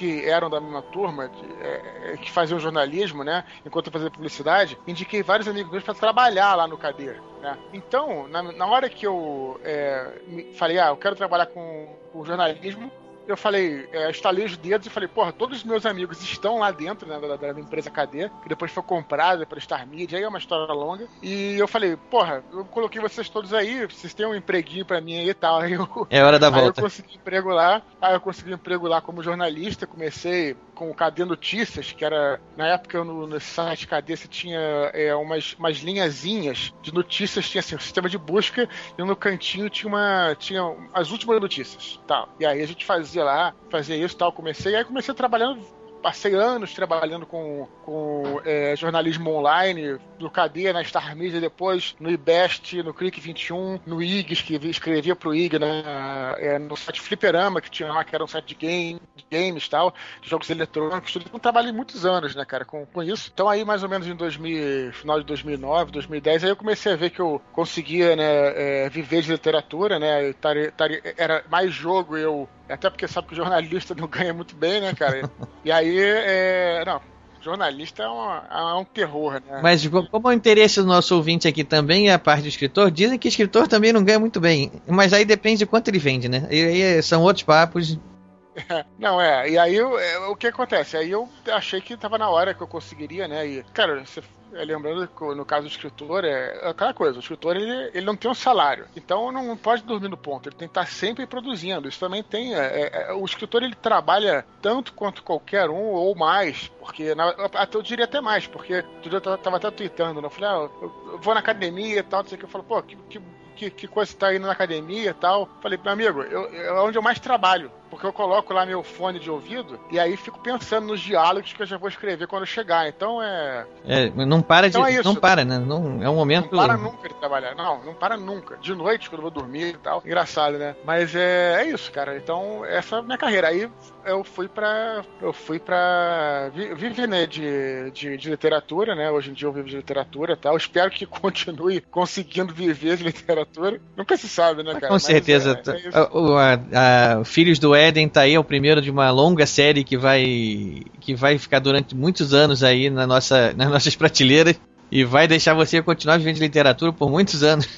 que eram da mesma turma, de, é, que faziam jornalismo, né? Enquanto eu fazia publicidade, indiquei vários amigos meus para trabalhar lá no Cadê. Né? Então, na, na hora que eu é, falei, ah, eu quero trabalhar com, com jornalismo, eu falei, é, estalei os dedos e falei, porra, todos os meus amigos estão lá dentro, né, da, da empresa KD, que depois foi comprada pela Star Media, aí é uma história longa. E eu falei, porra, eu coloquei vocês todos aí, vocês têm um empreguinho pra mim aí e tal. Aí eu, é hora da aí volta. eu consegui emprego lá, aí eu consegui emprego lá como jornalista, comecei com o KD Notícias, que era, na época no, no site KD você tinha é, umas, umas linhazinhas de notícias, tinha assim, um sistema de busca, e no cantinho tinha uma, tinha as últimas notícias, tal. E aí a gente fazia lá, fazia isso tal. Comecei, aí comecei trabalhando passei anos trabalhando com, com é, jornalismo online, no Cadeia, na Star Media, depois no IBEST, no Click 21, no IG, escrevia, escrevia pro IG, né, é, no site Fliperama, que tinha lá, que era um site de, game, de games e tal, de jogos eletrônicos, tudo. Então trabalhei muitos anos, né, cara, com, com isso. Então aí, mais ou menos em 2000, final de 2009, 2010, aí eu comecei a ver que eu conseguia, né, é, viver de literatura, né, era mais jogo eu até porque sabe que o jornalista não ganha muito bem, né, cara? E aí, é, não, jornalista é, uma, é, um terror, né? Mas como o interesse do nosso ouvinte aqui também é a parte do escritor, dizem que escritor também não ganha muito bem. Mas aí depende de quanto ele vende, né? E aí são outros papos. Não, é, e aí é, o que acontece? Aí eu achei que tava na hora que eu conseguiria, né? E, cara, você é, lembrando que no caso do escritor, é, é aquela coisa, o escritor ele, ele não tem um salário, então não pode dormir no ponto, ele tem que estar sempre produzindo. Isso também tem. É, é, é o escritor ele trabalha tanto quanto qualquer um ou mais, porque na, até eu diria até mais, porque eu tava até tweetando, né? Eu falei, ah, eu vou na academia e tal, não sei o que, eu falo, pô, que, que que, que coisa tá indo na academia e tal. Falei, meu amigo, eu, é onde eu mais trabalho. Porque eu coloco lá meu fone de ouvido e aí fico pensando nos diálogos que eu já vou escrever quando chegar. Então é. É, não para então de. É não para, né? Não, é um momento. Não para nunca de trabalhar. Não, não para nunca. De noite, quando eu vou dormir e tal. Engraçado, né? Mas é, é isso, cara. Então, essa é a minha carreira. Aí eu fui pra. Eu fui pra. Viver, né, de, de, de, literatura, né? Hoje em dia eu vivo de literatura e tal. Espero que continue conseguindo viver de literatura. Nunca se sabe, né, cara? Com Mas certeza. É, é o, a, a, Filhos do Éden tá aí, é o primeiro de uma longa série que vai. que vai ficar durante muitos anos aí na nossa, nas nossas prateleiras. E vai deixar você continuar vivendo literatura por muitos anos.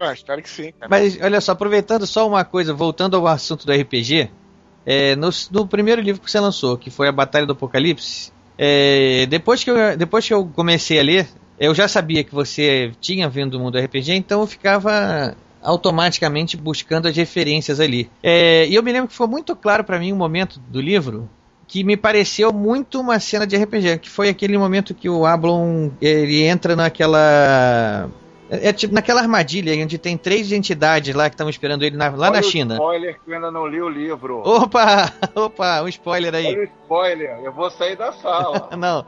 Ah, espero que sim. Cara. Mas olha só, aproveitando só uma coisa, voltando ao assunto do RPG, É, no, no, primeiro livro que você lançou, que foi A Batalha do Apocalipse, é, depois, que eu, depois que eu comecei a ler, eu já sabia que você tinha vindo do mundo RPG, então eu ficava automaticamente buscando as referências ali. É, e eu me lembro que foi muito claro para mim um momento do livro que me pareceu muito uma cena de RPG, que foi aquele momento que o Ablon ele entra naquela é, é, tipo naquela armadilha onde tem três entidades lá que estão esperando ele na, lá Olha na China. spoiler que eu ainda não li o livro. Opa! Opa, um spoiler aí. Olha o spoiler, eu vou sair da sala. não.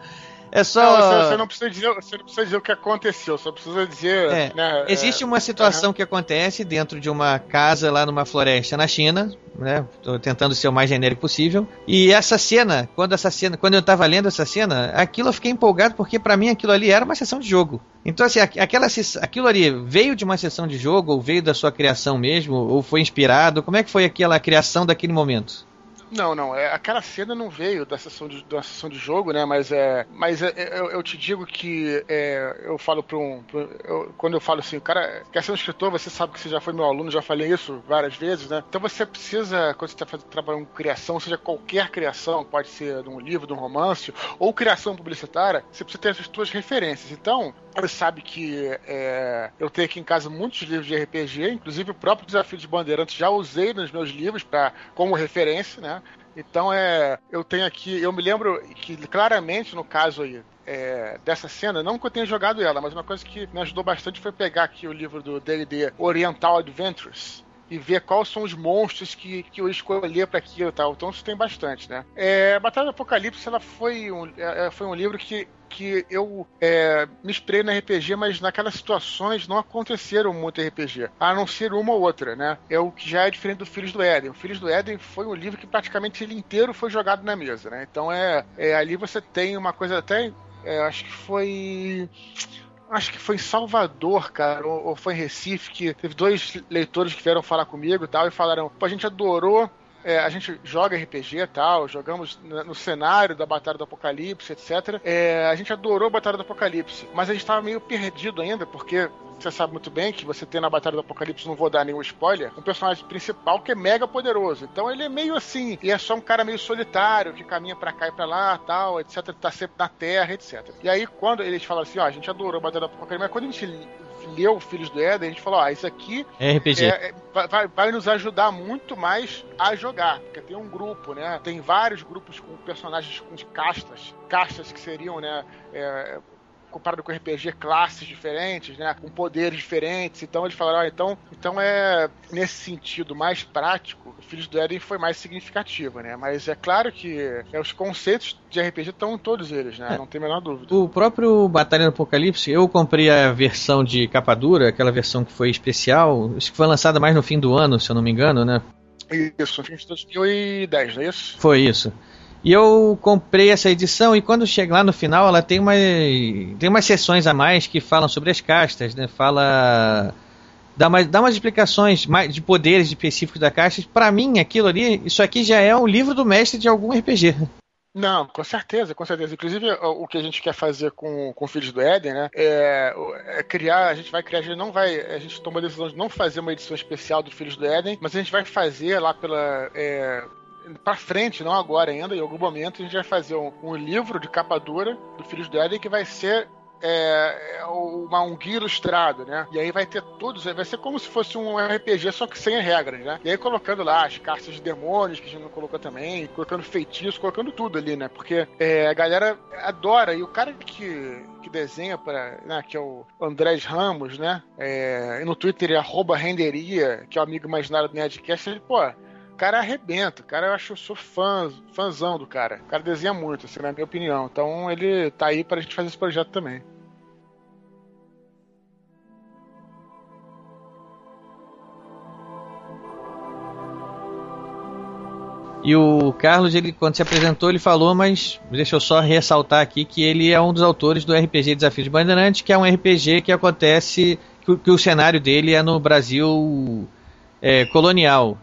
É só. Não, você, não precisa dizer, você não precisa dizer o que aconteceu, só precisa dizer. É, né, existe é, uma situação que acontece dentro de uma casa lá numa floresta na China, né? Tô tentando ser o mais genérico possível. E essa cena, quando essa cena, quando eu tava lendo essa cena, aquilo eu fiquei empolgado porque para mim aquilo ali era uma sessão de jogo. Então assim, aquela aquilo ali veio de uma sessão de jogo ou veio da sua criação mesmo ou foi inspirado? Como é que foi aquela criação daquele momento? Não, não. É, aquela cena não veio da sessão de, da sessão de jogo, né? Mas é, mas é, é, eu, eu, te digo que é, eu falo para um, pra, eu, quando eu falo assim, o cara quer ser um escritor, você sabe que você já foi meu aluno, já falei isso várias vezes, né? Então você precisa, quando você está trabalhando com criação, seja qualquer criação, pode ser de um livro, de um romance, ou criação publicitária, você precisa ter as suas referências. Então, você sabe que é, eu tenho aqui em casa muitos livros de RPG, inclusive o próprio Desafio de Bandeirantes já usei nos meus livros para como referência, né? Então é, eu tenho aqui, eu me lembro que claramente no caso aí é, dessa cena, não que eu tenha jogado ela, mas uma coisa que me ajudou bastante foi pegar aqui o livro do D&D Oriental Adventures e ver quais são os monstros que, que eu escolhi para aquilo e tal. Então isso tem bastante, né? É, Batalha do Apocalipse ela foi um, é, é foi um livro que que eu é, me inspirei no RPG, mas naquelas situações não aconteceram muito RPG, a não ser uma ou outra, né? É o que já é diferente do Filhos do Éden. O Filhos do Éden foi um livro que praticamente ele inteiro foi jogado na mesa, né? Então é, é ali você tem uma coisa até, é, acho que foi acho que foi em Salvador, cara, ou, ou, foi em Recife, que teve dois leitores que vieram falar comigo e tal, e falaram, pô, a gente adorou é, a gente joga RPG e tal, jogamos no cenário da Batalha do Apocalipse, etc. É, a gente adorou a Batalha do Apocalipse, mas a gente estava meio perdido ainda, porque você sabe muito bem que você tem na Batalha do Apocalipse, não vou dar nenhum spoiler, um personagem principal que é mega poderoso. Então ele é meio assim, e é só um cara meio solitário, que caminha para cá e pra lá, tal, etc, tá sempre na Terra, etc. E aí, quando eles falam assim, ó, a gente adorou a Batalha do Apocalipse, mas quando a gente leu Filhos do Éden, a gente falou, ah, isso aqui é RPG. É, é, vai, vai nos ajudar muito mais a jogar, porque tem um grupo, né? Tem vários grupos com personagens com castas, castas que seriam, né? É, comparado com RPG, classes diferentes, né? Com poderes diferentes. Então eles falaram, ah, então, então é nesse sentido mais prático, o Filhos do Éden foi mais significativo, né? Mas é claro que é, os conceitos de RPG estão em todos eles, né? É. Não tem a menor dúvida. O próprio Batalha do Apocalipse, eu comprei a versão de capa dura, aquela versão que foi especial, que foi lançada mais no fim do ano, se eu não me engano, né? Isso, no fim de 2010, não é isso? Foi isso. E eu comprei essa edição e quando chega lá no final, ela tem uma tem umas sessões a mais que falam sobre as castas, né? Fala dá, uma, dá umas explicações mais de poderes específicos da casta. Para mim, aquilo ali, isso aqui já é um livro do mestre de algum RPG. Não, com certeza, com certeza. Inclusive, o que a gente quer fazer com, com Filhos do Éden, né? É, é, criar, a gente vai criar, a gente não vai. A gente tomou a decisão de não fazer uma edição especial do Filhos do Éden, mas a gente vai fazer lá pela. É, para frente, não agora ainda, em algum momento a gente vai fazer um, um livro de capa dura do Filhos do Éden que vai ser é, é uma, um guia ilustrado, né? E aí vai ter todos, vai ser como se fosse um RPG, só que sem regras, né? E aí colocando lá as cartas de demônios, que a gente não colocou também, colocando feitiços, colocando tudo ali, né? Porque é, a galera adora, e o cara que, que desenha para, né, que é o Andrés Ramos, né? É, e no Twitter é renderia, que é o amigo imaginário do Nerdcast, ele, pô, cara arrebenta. O cara, eu acho, eu sou fã, fãzão do cara. O cara desenha muito, assim, na minha opinião. Então ele tá aí pra gente fazer esse projeto também. E o Carlos, ele, quando se apresentou, ele falou, mas deixa eu só ressaltar aqui que ele é um dos autores do RPG Desafio de Bandeirantes, que é um RPG que acontece, que, que o cenário dele é no Brasil é, colonial.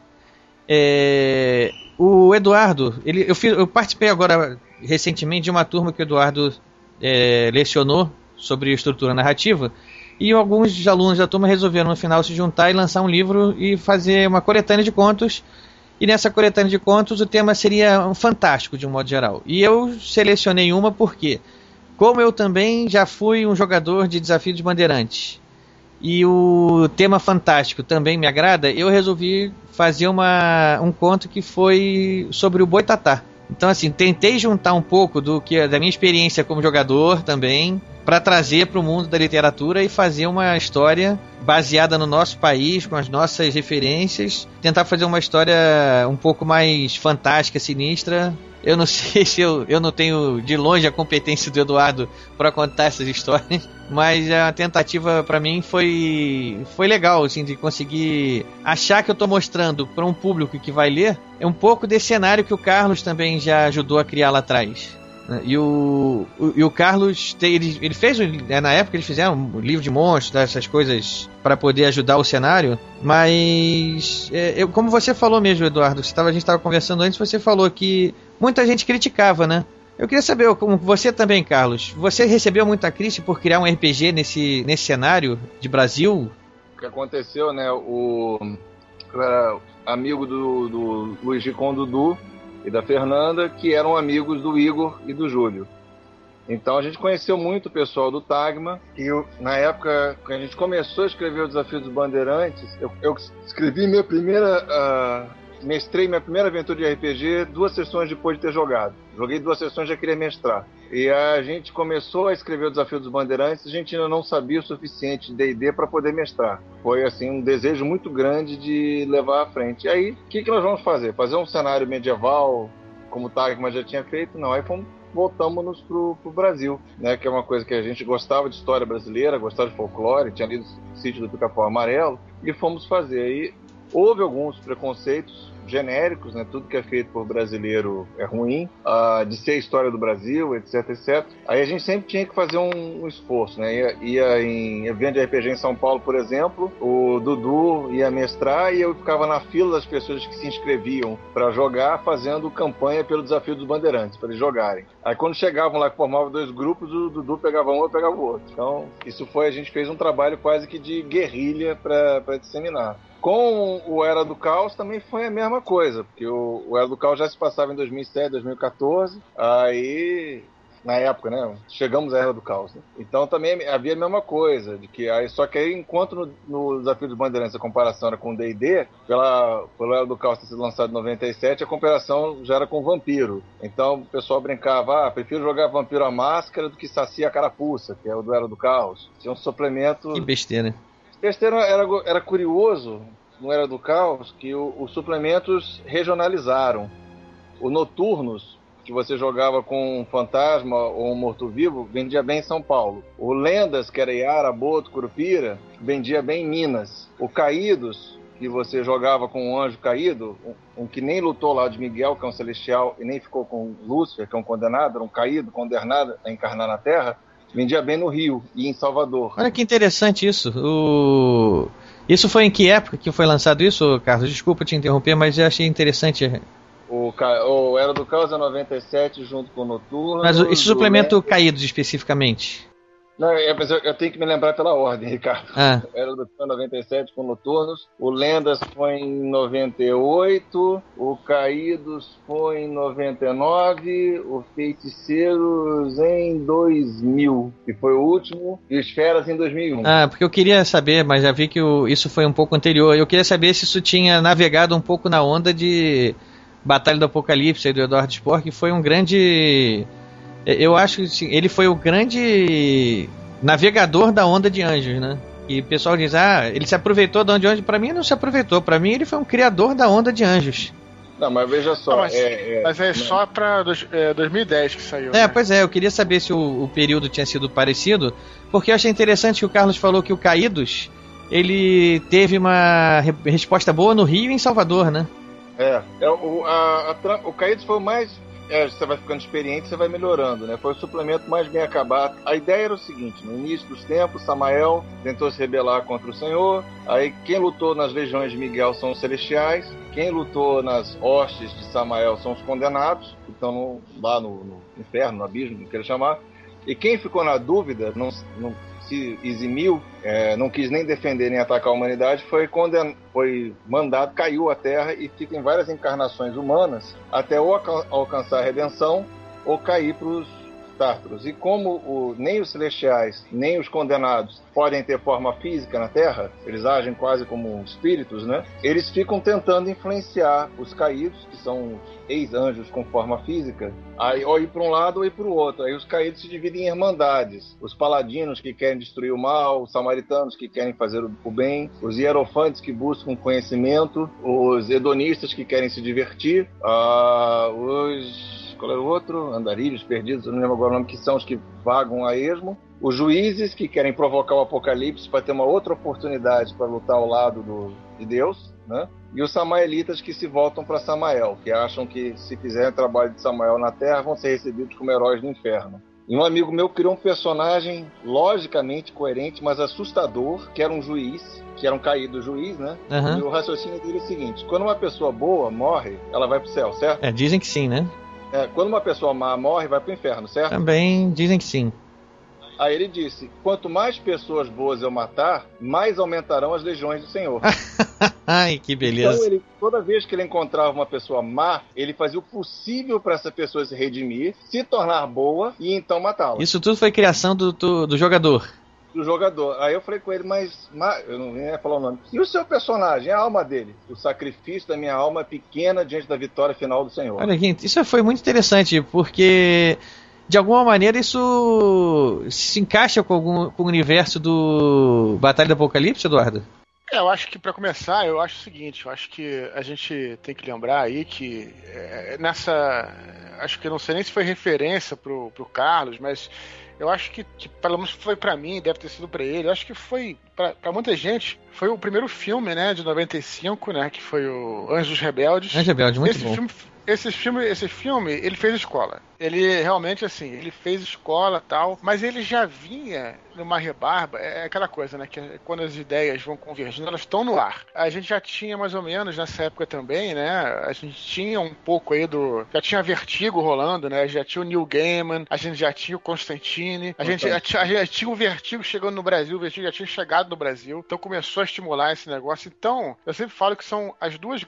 É, o Eduardo, ele, eu, fiz, eu, participei agora recentemente de uma turma que o Eduardo é, lecionou sobre estrutura narrativa e alguns alunos da turma resolveram no final se juntar e lançar um livro e fazer uma coletânea de contos E nessa coletânea de contos o tema seria um fantástico de um modo geral. E eu selecionei uma porque, como eu também já fui um jogador de Desafio Bandeirantes e o tema fantástico também me agrada, eu resolvi fazer uma, um conto que foi sobre o Boitatá. Então, assim, tentei juntar um pouco do que da minha experiência como jogador também para trazer para o mundo da literatura e fazer uma história baseada no nosso país, com as nossas referências, tentar fazer uma história um pouco mais fantástica, sinistra. Eu não sei se eu, eu não tenho de longe a competência do Eduardo para contar essas histórias, mas a tentativa para mim foi foi legal, assim, de conseguir achar que eu estou mostrando para um público que vai ler é um pouco desse cenário que o Carlos também já ajudou a criar lá atrás. Né? E o, e o Carlos, ele, ele fez, né, na época eles fizeram um livro de monstros, essas coisas para poder ajudar o cenário, mas é, eu, como você falou mesmo, Eduardo, você tava, a gente estava conversando antes, você falou que muita gente criticava, né? Eu queria saber, como você também, Carlos, você recebeu muita crítica por criar um RPG nesse, nesse cenário de Brasil? O que aconteceu, né? O, amigo do, do Luiz Gicon Dudu, e da Fernanda, que eram amigos do Igor e do Júlio. Então a gente conheceu muito o pessoal do Tagma e eu, na época que a gente começou a escrever o Desafio dos Bandeirantes, eu, eu escrevi minha primeira uh, mestrei minha primeira aventura de RPG duas sessões depois de ter jogado. Joguei duas sessões e já queria mestrar. E a gente começou a escrever o Desafio dos Bandeirantes a gente ainda não sabia o suficiente de D&D para poder mestrar. Foi assim um desejo muito grande de levar à frente. E aí, o que, que nós vamos fazer? Fazer um cenário medieval como o Tagma já tinha feito? Não, aí fomos voltamos pro, pro Brasil, né? Que é uma coisa que a gente gostava de história brasileira, gostava de folclore, tinha lido o sítio do Pica-Pau Amarelo, e fomos fazer. Aí houve alguns preconceitos genéricos, né? Tudo que é feito por brasileiro é ruim, uh, de ser a história do Brasil, etc, etc. Aí a gente sempre tinha que fazer um, um esforço, né? Ia, ia, em evento de RPG em São Paulo, por exemplo, o Dudu ia mestrar e eu ficava na fila das pessoas que se inscreviam para jogar, fazendo campanha pelo desafio dos bandeirantes, para eles jogarem. Aí quando chegavam lá que formavam dois grupos, o Dudu pegava um, eu pegava o outro. Então, isso foi, a gente fez um trabalho quase que de guerrilha para disseminar. Com o Era do Caos também foi a mesma coisa, porque o, o Era do Caos já se passava em 2007, 2014, aí na época, né? Chegamos à Era do Caos. Né? Então também havia a mesma coisa, de que aí, só que aí, enquanto no, no Desafio dos Bandeirantes a comparação era com o D&D, pela, pelo Era do Caos ter sido lançado em 97, a comparação já era com Vampiro. Então o pessoal brincava, ah, prefiro jogar Vampiro à Máscara do que Saci a Carapuça, que é o do Era do Caos. Tinha um suplemento... Que besteira. Besteira era, era curioso, não era do caos, que o, os suplementos regionalizaram. O Noturnos, que você jogava com um fantasma ou um morto-vivo, vendia bem em São Paulo. O Lendas, que era Iara, Boto, Curupira, vendia bem em Minas. O Caídos, que você jogava com um anjo caído, um, um, que nem lutou lá de Miguel, que é um celestial, e nem ficou com Lúcifer, que é um condenado, era um caído, condenado a encarnar na Terra, vendia bem no Rio e em Salvador. Olha que interessante isso. O... Isso foi em que época que foi lançado isso, Carlos? Desculpa te interromper, mas eu achei interessante. O, o Era do Caos é 97 junto com o Noturno. Mas esse suplemento Caídos especificamente? Não, eu, eu, tenho que me lembrar pela ordem, Ricardo. Ah. Era do 97 com Noturnos. O Lendas foi em 98. O Caídos foi em 99. O Feiticeiros em 2000. Que foi o último. E os Feras em 2001. Ah, porque eu queria saber, mas já vi que o, isso foi um pouco anterior. Eu queria saber se isso tinha navegado um pouco na onda de Batalha do Apocalipse do Eduardo Spor, que foi um grande eu acho que assim, ele foi o grande navegador da onda de anjos, né? E o pessoal diz, ah, ele se aproveitou da onda de anjos. Pra mim, não se aproveitou. Pra mim, ele foi um criador da onda de anjos. Não, mas veja só. Não, mas, é, é, mas é só pra dois, é, 2010 que saiu. É, né? pois é, eu queria saber se o, o, período tinha sido parecido, porque eu achei interessante que o Carlos falou que o Caídos ele teve uma re resposta boa no Rio e em Salvador, né? É, é o, a, a, o Caídos foi o mais é, você vai ficando experiente, você vai melhorando, né? Foi o suplemento mais bem acabado. A ideia era o seguinte: no início dos tempos, Samael tentou se rebelar contra o Senhor. Aí quem lutou nas legiões de Miguel são os celestiais. Quem lutou nas hostes de Samael são os condenados, que estão lá no, no inferno, no abismo, não quero chamar. E quem ficou na dúvida, não, não se eximiu, é, não quis nem defender nem atacar a humanidade, foi, conden... foi mandado, caiu à Terra e fica em várias encarnações humanas até ou alcançar a redenção ou cair para os tártaros. E como o, nem os celestiais, nem os condenados podem ter forma física na Terra, eles agem quase como espíritos, né? Eles ficam tentando influenciar os caídos, que são os ex-anjos com forma física, aí, ou ir para um lado ou ir para o outro. Aí os caídos se dividem em irmandades. Os paladinos que querem destruir o mal, os samaritanos que querem fazer o bem, os hierofantes que buscam conhecimento, os hedonistas que querem se divertir, uh, os qual é o outro? Andarilhos perdidos, não lembro agora o nome, que são os que vagam a esmo. Os juízes que querem provocar o apocalipse para ter uma outra oportunidade para lutar ao lado do, de Deus, né? E os samaelitas que se voltam para Samael, que acham que se fizerem trabalho de Samael na Terra vão ser recebidos como heróis do inferno. E um amigo meu criou um personagem logicamente coerente, mas assustador, que era um juiz, que era um caído juiz, né? Uhum. E o raciocínio dele é o seguinte: quando uma pessoa boa morre, ela vai pro céu, certo? É, dizem que sim, né? É, quando uma pessoa má morre, vai pro inferno, certo? Também dizem que sim. Aí ele disse: quanto mais pessoas boas eu matar, mais aumentarão as legiões do Senhor. Ai, que beleza. Então, ele, toda vez que ele encontrava uma pessoa má, ele fazia o possível para essa pessoa se redimir, se tornar boa e então matá-la. Isso tudo foi criação do, do, do jogador do jogador. Aí eu falei com ele, mas, mas eu não ia falar o nome. E o seu personagem, a alma dele? O sacrifício da minha alma é pequena diante da vitória final do Senhor. Olha, gente, isso foi muito interessante, porque de alguma maneira isso se encaixa com, algum, com o universo do Batalha do Apocalipse, Eduardo? É, eu acho que para começar, eu acho o seguinte, eu acho que a gente tem que lembrar aí que é, nessa, acho que não sei nem se foi referência pro, pro Carlos, mas eu acho que, que pelo menos foi para mim, deve ter sido para ele. Eu acho que foi para muita gente, foi o primeiro filme, né, de 95, né, que foi o Anjos Rebeldes. Anjos Rebeldes, muito esse bom. Filme, esse filme, esse filme, ele fez escola. Ele realmente assim, ele fez escola tal, mas ele já vinha numa rebarba, é aquela coisa, né? Que quando as ideias vão convergindo, elas estão no ar. A gente já tinha mais ou menos nessa época também, né? A gente tinha um pouco aí do. Já tinha Vertigo rolando, né? Já tinha o Neil Gaiman, a gente já tinha o Constantine, a gente já tinha, tinha o Vertigo chegando no Brasil, o Vertigo já tinha chegado no Brasil, então começou a estimular esse negócio. Então, eu sempre falo que são as duas,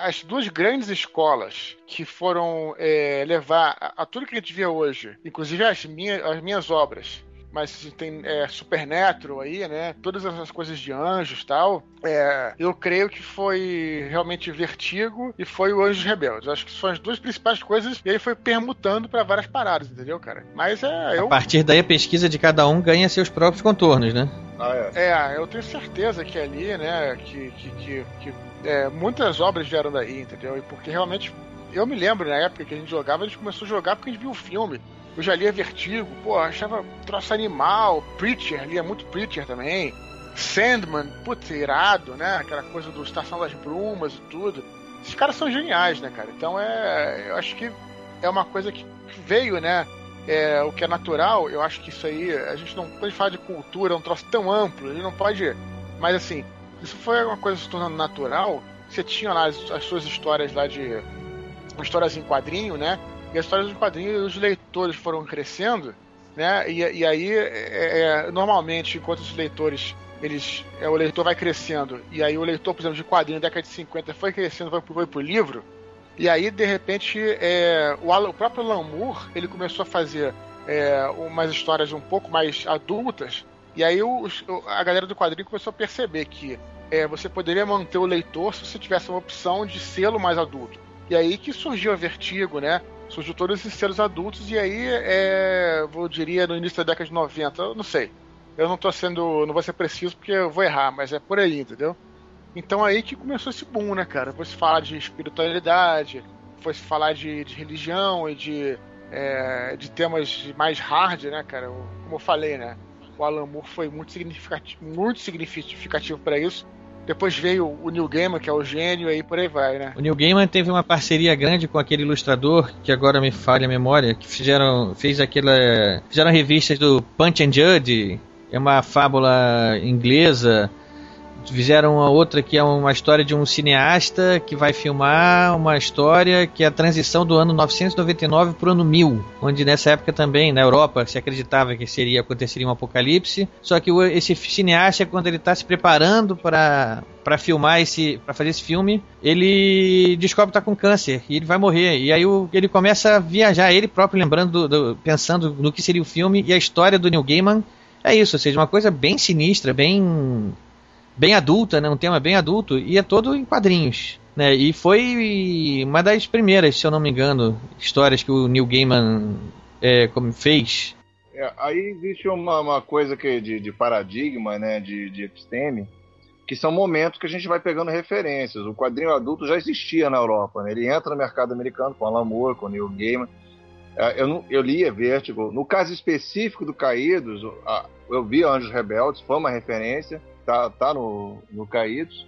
as duas grandes escolas que foram é, levar a, a, tudo que a gente vê hoje, inclusive as minhas, as minhas obras, mas tem é, Supernatural aí, né? Todas essas coisas de anjos tal. É, eu creio que foi realmente Vertigo e foi o Anjos Rebeldes. Acho que são as duas principais coisas e aí foi permutando para várias paradas, entendeu, cara? Mas é. Eu... A partir daí a pesquisa de cada um ganha seus próprios contornos, né? Ah, é. é, eu tenho certeza que ali, né, que, que, que, que é, muitas obras vieram daí, entendeu? E porque realmente eu me lembro na época que a gente jogava, a gente começou a jogar porque a gente viu o filme. Eu já lia Vertigo, pô, achava troço animal. Preacher, lia muito Preacher também. Sandman, putz, irado, né? Aquela coisa do Estação das Brumas e tudo. Esses caras são geniais, né, cara? Então é. Eu acho que é uma coisa que veio, né? É, o que é natural, eu acho que isso aí, a gente não pode falar de cultura, é um troço tão amplo, a gente não pode. Mas assim, isso foi uma coisa se tornando natural. Você tinha lá as, as suas histórias lá de. Histórias em quadrinho, né? E as histórias dos quadrinhos, os leitores foram crescendo, né? E, e aí, é, é, normalmente, enquanto os leitores, eles, é, o leitor vai crescendo, e aí o leitor, por exemplo, de quadrinho da década de 50 foi crescendo, foi foi pro livro, e aí, de repente, é, o, o, próprio Lamour, ele começou a fazer é, umas histórias um pouco mais adultas, e aí os, a galera do quadrinho começou a perceber que é, você poderia manter o leitor se você tivesse uma opção de selo mais adulto. E aí que surgiu a Vertigo, né? surgiu todos esses seres adultos, e aí, é, eu diria, no início da década de 90, eu não sei. Eu não tô sendo. não vou ser preciso porque eu vou errar, mas é por aí, entendeu? Então aí que começou esse boom, né, cara? Foi se falar de espiritualidade, foi se falar de, de religião e de, é, de temas mais hard, né, cara? Como eu falei, né? O Alan Moore foi muito significativo, muito significativo para isso. Depois veio o Neil Gaiman, que é o gênio, e aí por aí vai, né? O Neil Gaiman teve uma parceria grande com aquele ilustrador, que agora me falha a memória, que fizeram, fez aquela, fizeram revistas do Punch and Judy, é uma fábula inglesa fizeram uma outra que é uma história de um cineasta que vai filmar uma história que é a transição do ano 999 para o ano 1000, onde nessa época também na Europa se acreditava que seria aconteceria um apocalipse. Só que esse cineasta quando ele está se preparando para para filmar esse, para fazer esse filme, ele descobre que tá com câncer e ele vai morrer. E aí o, ele começa a viajar, ele próprio lembrando, do, do, pensando no que seria o filme e a história do Neil Gaiman é isso, ou seja, uma coisa bem sinistra, bem bem adulta, né? Um tema bem adulto e é todo em quadrinhos. Né, e foi uma das primeiras, se eu não me engano, histórias que o Neil Gaiman é, como fez. É, aí existe uma, uma coisa que de, de, paradigma, né, de, de episteme, que são momentos que a gente vai pegando referências. O quadrinho adulto já existia na Europa, né? ele entra no mercado americano com Alan Moore, com Neil Gaiman. É, eu, não, eu lia Vertigo. No caso específico do Caídos, eu vi Anjos Rebeldes, foi uma referência tá, tá no, no Caídos.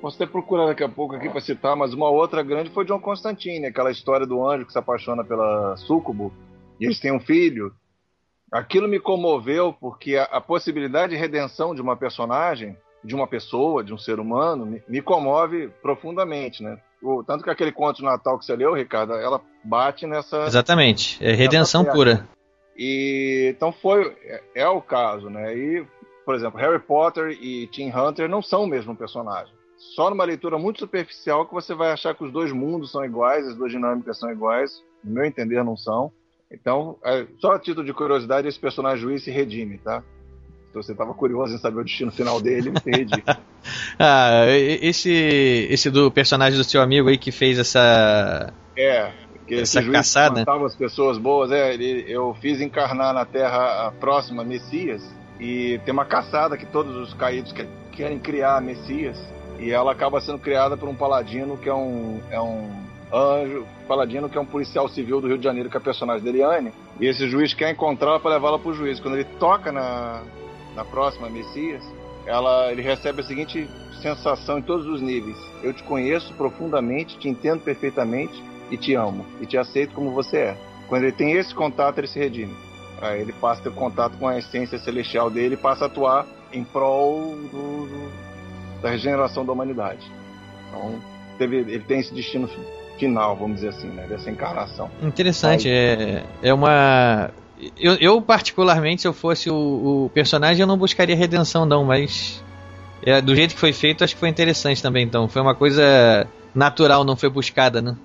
Posso até procurar daqui a pouco aqui para citar, mas uma outra grande foi John Constantine, aquela história do anjo que se apaixona pela Súcubo e eles têm um filho. Aquilo me comoveu porque a, a possibilidade de redenção de uma personagem, de uma pessoa, de um ser humano, me, me comove profundamente, né? O, tanto que aquele conto de Natal que você leu, Ricardo, ela bate nessa. Exatamente, é redenção pura. E então foi é, é, o caso, né? E por exemplo, Harry Potter e Tim Hunter não são o mesmo personagem. Só numa leitura muito superficial que você vai achar que os dois mundos são iguais, as duas dinâmicas são iguais. No meu entender, não são. Então, é, só a título de curiosidade, esse personagem juiz se redime, tá? Se você estava curioso em saber o destino final dele, ele se redime. ah, esse, esse do personagem do seu amigo aí que fez essa. É, que essa esse caçada. matava as pessoas boas, é, ele, eu fiz encarnar na Terra a próxima Messias e tem uma caçada que todos os caídos querem criar Messias. E ela acaba sendo criada por um paladino que é um, é um anjo, paladino que é um policial civil do Rio de Janeiro, que é a personagem da Eliane. E esse juiz quer encontrá-la para levá-la para o juiz. Quando ele toca na, na próxima Messias, ela, ele recebe a seguinte sensação em todos os níveis: Eu te conheço profundamente, te entendo perfeitamente e te amo. E te aceito como você é. Quando ele tem esse contato, ele se redime. Aí ele passa a ter contato com a essência celestial dele e passa a atuar em prol do, do, da regeneração da humanidade. Então, teve, ele tem esse destino final, vamos dizer assim, né, dessa encarnação. Interessante, Aí, é, é uma. Eu, eu, particularmente, se eu fosse o, o, personagem, eu não buscaria redenção, não, mas. É, do jeito que foi feito, acho que foi interessante também, então. Foi uma coisa natural, não foi buscada, né?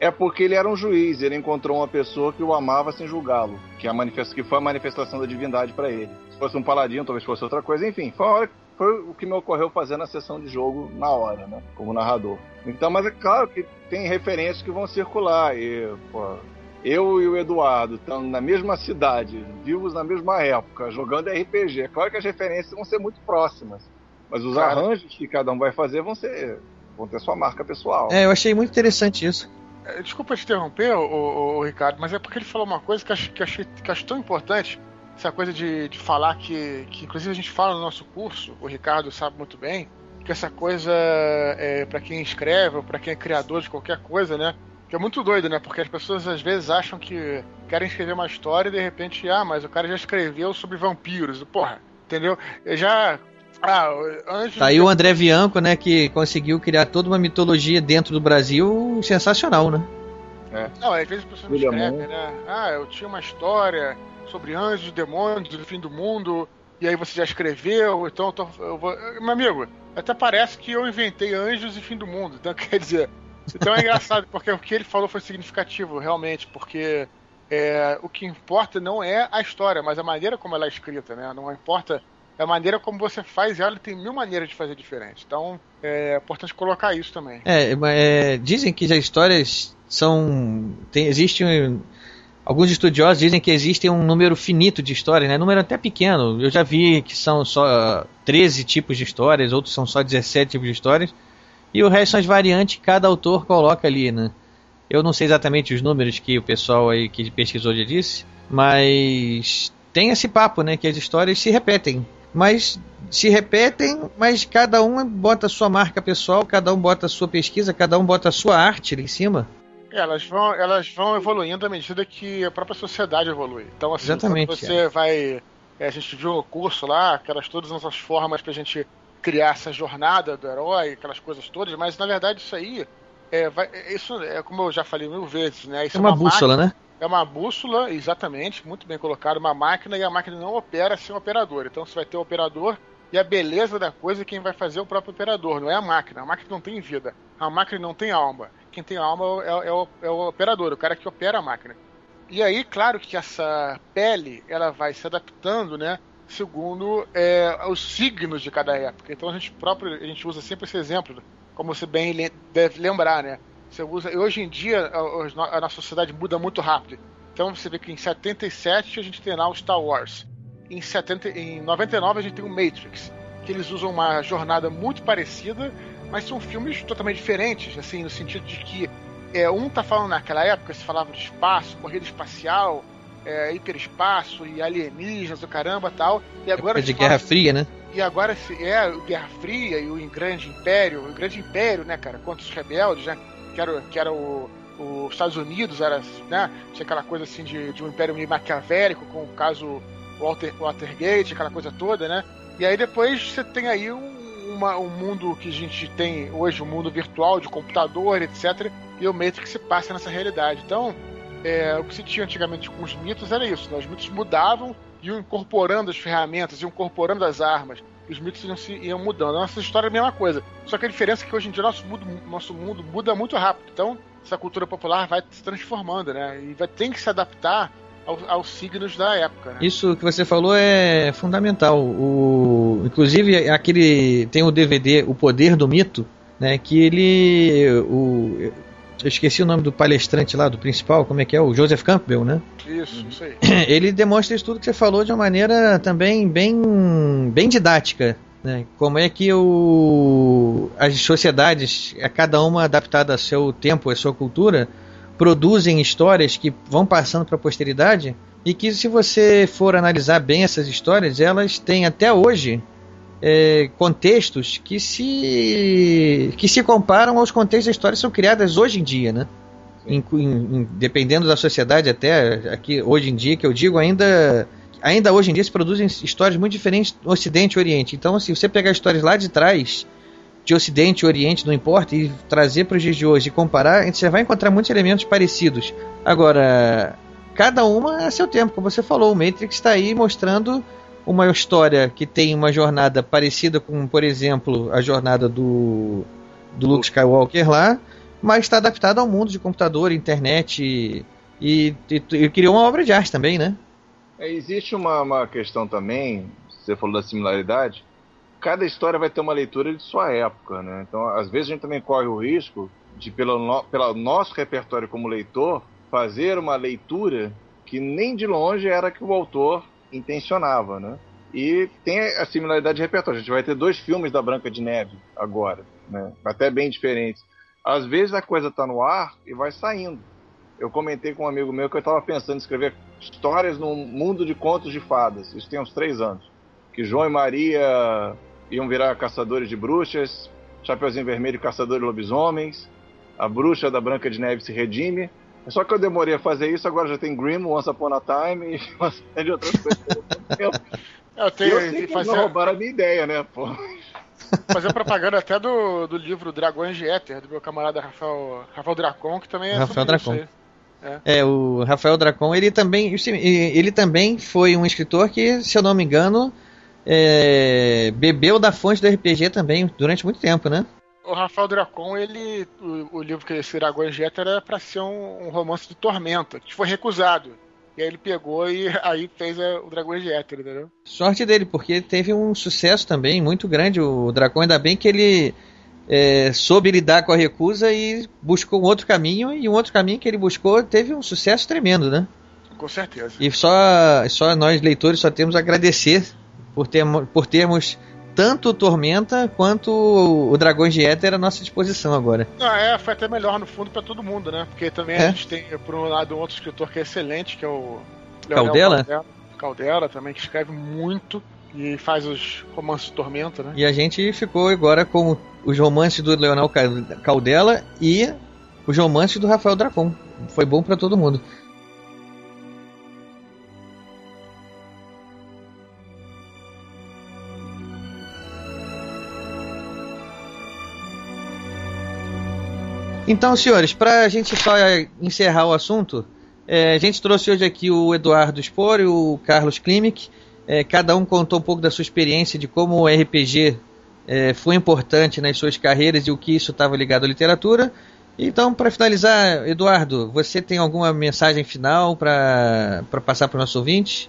É porque ele era um juiz, ele encontrou uma pessoa que o amava sem julgá-lo, que, é que foi a manifestação da divindade para ele. Se fosse um paladino, talvez fosse outra coisa, enfim, foi, hora, foi o que me ocorreu fazendo a sessão de jogo na hora, né, como narrador. Então, mas é claro que tem referências que vão circular, e, pô, eu e o Eduardo estamos na mesma cidade, vivos na mesma época, jogando RPG. É claro que as referências vão ser muito próximas, mas os Cara. arranjos que cada um vai fazer vão ser vão ter sua marca pessoal. É, eu achei muito interessante isso. É, desculpa te interromper, o, o, o, Ricardo, mas é porque ele falou uma coisa que, acho, que, achei, que acho tão importante. Essa coisa de, de falar que, que, inclusive, a gente fala no nosso curso, o Ricardo sabe muito bem, que essa coisa, é, para quem escreve ou para quem é criador de qualquer coisa, né? Que é muito doido, né? Porque as pessoas às vezes acham que querem escrever uma história e de repente, ah, mas o cara já escreveu sobre vampiros. Porra, entendeu? Eu já ah, antes tá aí o André Bianco, né, que conseguiu criar toda uma mitologia dentro do Brasil sensacional, né? É. Não, às vezes as pessoas escrevem, né? Ah, eu tinha uma história sobre anjos, demônios, do fim do mundo, e aí você já escreveu, então eu, tô, eu vou... Meu amigo, até parece que eu inventei anjos e fim do mundo, então quer dizer... Então é engraçado, porque o que ele falou foi significativo, realmente, porque é, o que importa não é a história, mas a maneira como ela é escrita, né? Não importa a maneira como você faz ela tem mil maneiras de fazer diferente. Então é importante colocar isso também. É, é dizem que as histórias são. Tem, existem. Alguns estudiosos dizem que existem um número finito de histórias, né? Número até pequeno. Eu já vi que são só 13 tipos de histórias, outros são só 17 tipos de histórias. E o resto são as variantes que cada autor coloca ali, né? Eu não sei exatamente os números que o pessoal aí que pesquisou já disse, mas tem esse papo, né? Que as histórias se repetem mas se repetem, mas cada um bota a sua marca pessoal, cada um bota a sua pesquisa, cada um bota a sua arte ali em cima. É, elas vão, elas vão evoluindo à medida que a própria sociedade evolui. Então, assim, Exatamente, você é. vai. É, a gente viu no curso lá, aquelas todas as formas pra gente criar essa jornada do herói, aquelas coisas todas, mas na verdade isso aí é, vai, isso é como eu já falei mil vezes, né? Isso é uma, uma bússola, máquina, né? É uma bússola, exatamente, muito bem colocado, uma máquina e a máquina não opera sem o operador. Então você vai ter o operador e a beleza da coisa é quem vai fazer é o próprio operador, não é a máquina. A máquina não tem vida, a máquina não tem alma. Quem tem alma é, é, o, é o operador, o cara que opera a máquina. E aí, claro que essa pele ela vai se adaptando, né? Segundo é, os signos de cada época. Então a gente próprio a gente usa sempre esse exemplo, como você bem deve lembrar, né? Você usa. Hoje em dia a, a nossa sociedade muda muito rápido. Então você vê que em 77 a gente tem lá o Star Wars. Em, 70, em 99 a gente tem o Matrix. Que eles usam uma jornada muito parecida, mas são filmes totalmente diferentes, assim, no sentido de que é, um tá falando naquela época, se falava de espaço, corrida espacial, é, hiperespaço e alienígenas, o caramba tal. E agora é de Guerra Fria, né? E agora é o Guerra Fria e o Grande Império, o Grande Império, né, cara, contra os rebeldes, né? Que era, que era o, os Estados Unidos, era, né? Tinha aquela coisa assim de, de um império meio maquiavélico, com o caso Walter, Watergate, aquela coisa toda, né? E aí depois você tem aí um, uma, um mundo que a gente tem hoje, um mundo virtual de computador, etc. E o Matrix se passa nessa realidade. Então, é, o que se tinha antigamente com os mitos era isso: né? os mitos mudavam, iam incorporando as ferramentas, iam incorporando as armas. Os mitos iam, se, iam mudando. A nossa história é a mesma coisa. Só que a diferença é que hoje em dia nosso mundo, nosso mundo muda muito rápido. Então, essa cultura popular vai se transformando, né? E vai ter que se adaptar aos, aos, signos da época. Né? Isso que você falou é fundamental. O, inclusive, aquele tem o DVD O Poder do Mito, né? Que ele, o, eu esqueci o nome do palestrante lá, do principal, como é que é? O Joseph Campbell, né? Isso, isso aí. Ele demonstra isso tudo que você falou de uma maneira também bem, bem didática. Né? Como é que o, as sociedades, a cada uma adaptada ao seu tempo, à sua cultura, produzem histórias que vão passando para a posteridade e que, se você for analisar bem essas histórias, elas têm até hoje é, contextos que se que se comparam aos contextos da história que são criadas hoje em dia, né? Em, em, dependendo da sociedade até aqui hoje em dia que eu digo ainda ainda hoje em dia se produzem histórias muito diferentes no Ocidente e Oriente. Então, se você pegar histórias lá de trás de Ocidente e Oriente, não importa, e trazer para os dias de hoje e comparar, você vai encontrar muitos elementos parecidos. Agora, cada uma é seu tempo, como você falou, o Matrix está aí mostrando uma história que tem uma jornada parecida com, por exemplo, a jornada do, do Luke Skywalker lá, mas está adaptada ao mundo de computador, internet e, e, e, criou uma obra de arte também, né? É, existe uma, uma questão também, você falou da similaridade, cada história vai ter uma leitura de sua época, né? Então, às vezes a gente também corre o risco de, pelo, no, pelo nosso repertório como leitor, fazer uma leitura que nem de longe era que o autor intencionava, né? E tem a similaridade de repertório. A gente vai ter dois filmes da Branca de Neve agora, né? Até bem diferentes. Às vezes a coisa está no ar e vai saindo. Eu comentei com um amigo meu que eu estava pensando em escrever histórias num mundo de contos de fadas. Isso tem uns três anos. Que João e Maria iam virar caçadores de bruxas, Chapeuzinho Vermelho caçador de lobisomens, a bruxa da Branca de Neve se redime. Só que eu demorei a fazer isso, agora já tem Grimm, Once Upon a Time e uma série de outras coisas. eu tenho, eu sei que fazer... não roubaram a minha ideia, né, pô? Fazer propaganda até do, do livro Dragões de Éter, do meu camarada Rafael, Rafael Dracon, que também é Rafael Dracon. É. é. o Rafael Dracon, ele também, ele também foi um escritor que, se eu não me engano, é, bebeu da fonte do RPG também durante muito tempo, né? O Rafael Dracon, ele. O, o livro que esse Dragões Jetta era para ser um, um, romance de tormenta, que foi recusado. E aí ele pegou e aí fez a, o Dragões de Éter, entendeu? Sorte dele, porque teve um sucesso também muito grande. O Dracon, ainda bem que ele é, soube lidar com a recusa e buscou um outro caminho. E um outro caminho que ele buscou teve um sucesso tremendo, né? Com certeza. E só, só nós, leitores, só temos a agradecer por, ter, por termos tanto Tormenta quanto o Dragões de Éter à nossa disposição agora. Ah, é, foi até melhor no fundo para todo mundo, né? Porque também é. a gente tem, por um lado, um outro escritor que é excelente, que é o Leonel Caldela. Caldela, Caldela também, que escreve muito e faz os romances de Tormenta, né? E a gente ficou agora com os romances do Leonel Caldela e os romances do Rafael Dracon. Foi bom para todo mundo. Então, senhores, para a gente só encerrar o assunto, é, a gente trouxe hoje aqui o Eduardo Spor e o Carlos Klimek. É, cada um contou um pouco da sua experiência de como o RPG é, foi importante nas suas carreiras e o que isso estava ligado à literatura. Então, para finalizar, Eduardo, você tem alguma mensagem final para passar para os nossos ouvintes?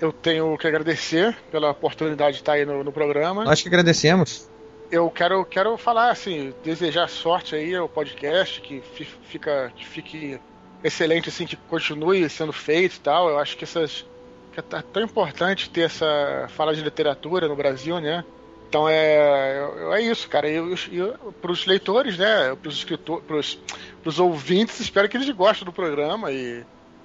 Eu tenho que agradecer pela oportunidade de estar aí no, no programa. Nós que agradecemos. Eu quero, quero falar, assim, desejar sorte aí ao podcast, que fica, que fique excelente, assim, que continue sendo feito e tal. Eu acho que essas. Que é tão importante ter essa fala de literatura no Brasil, né? Então é, é isso, cara. Para os leitores, né? Para os escritores, para os ouvintes, espero que eles gostem do programa e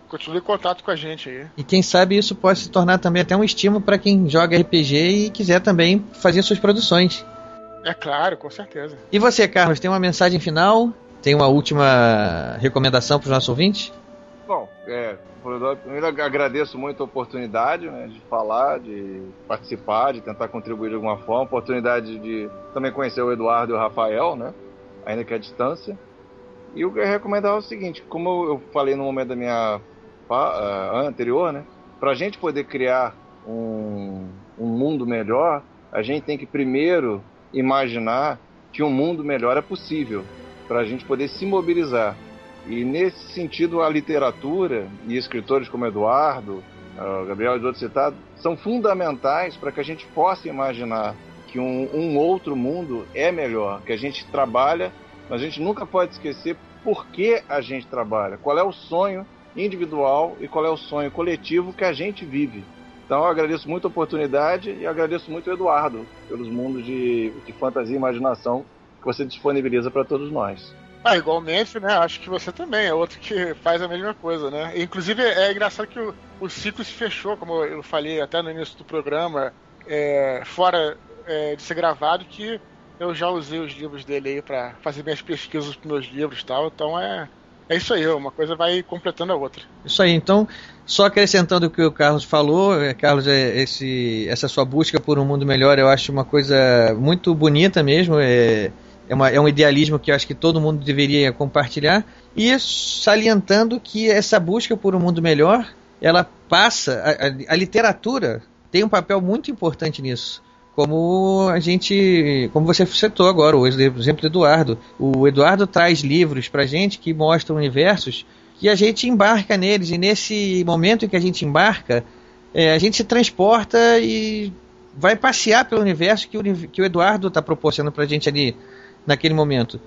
continue em contato com a gente aí. E quem sabe isso pode se tornar também até um estímulo para quem joga RPG e quiser também fazer suas produções. É claro, com certeza. E você, Carlos, tem uma mensagem final? Tem uma última recomendação para os nossos ouvintes? Bom, é, primeiro agradeço muito a oportunidade né, de falar, de participar, de tentar contribuir de alguma forma, oportunidade de também conhecer o Eduardo e o Rafael, né, ainda que à distância. E eu recomendar o seguinte, como eu falei no momento da minha uh, anterior, né, para a gente poder criar um, um mundo melhor, a gente tem que primeiro imaginar que um mundo melhor é possível, para a gente poder se mobilizar. E nesse sentido, a literatura e escritores como Eduardo, uh, Gabriel e outros citados, são fundamentais para que a gente possa imaginar que um, um, outro mundo é melhor, que a gente trabalha, mas a gente nunca pode esquecer por que a gente trabalha, qual é o sonho individual e qual é o sonho coletivo que a gente vive. Então eu agradeço muito a oportunidade e agradeço muito o Eduardo pelos mundos de, de fantasia e imaginação que você disponibiliza para todos nós. Ah, igualmente, né? Acho que você também é outro que faz a mesma coisa, né? Inclusive, é engraçado que o, o ciclo se fechou, como eu falei até no início do programa, é, fora é, de ser gravado, que eu já usei os livros dele aí para fazer minhas pesquisas para meus livros e tal. Então é, é isso aí, uma coisa vai completando a outra. Isso aí, então, só acrescentando o que o Carlos falou, é, Carlos, é, esse, essa sua busca por um mundo melhor eu acho uma coisa muito bonita mesmo. É, é, uma, é um idealismo que eu acho que todo mundo deveria compartilhar. E salientando que essa busca por um mundo melhor, ela passa. A, a, a literatura tem um papel muito importante nisso como a gente, como você citou agora, o exemplo do Eduardo. O Eduardo traz livros para gente que mostram universos que a gente embarca neles e nesse momento em que a gente embarca, é, a gente se transporta e vai passear pelo universo que o, que o Eduardo está proporcionando para a gente ali naquele momento.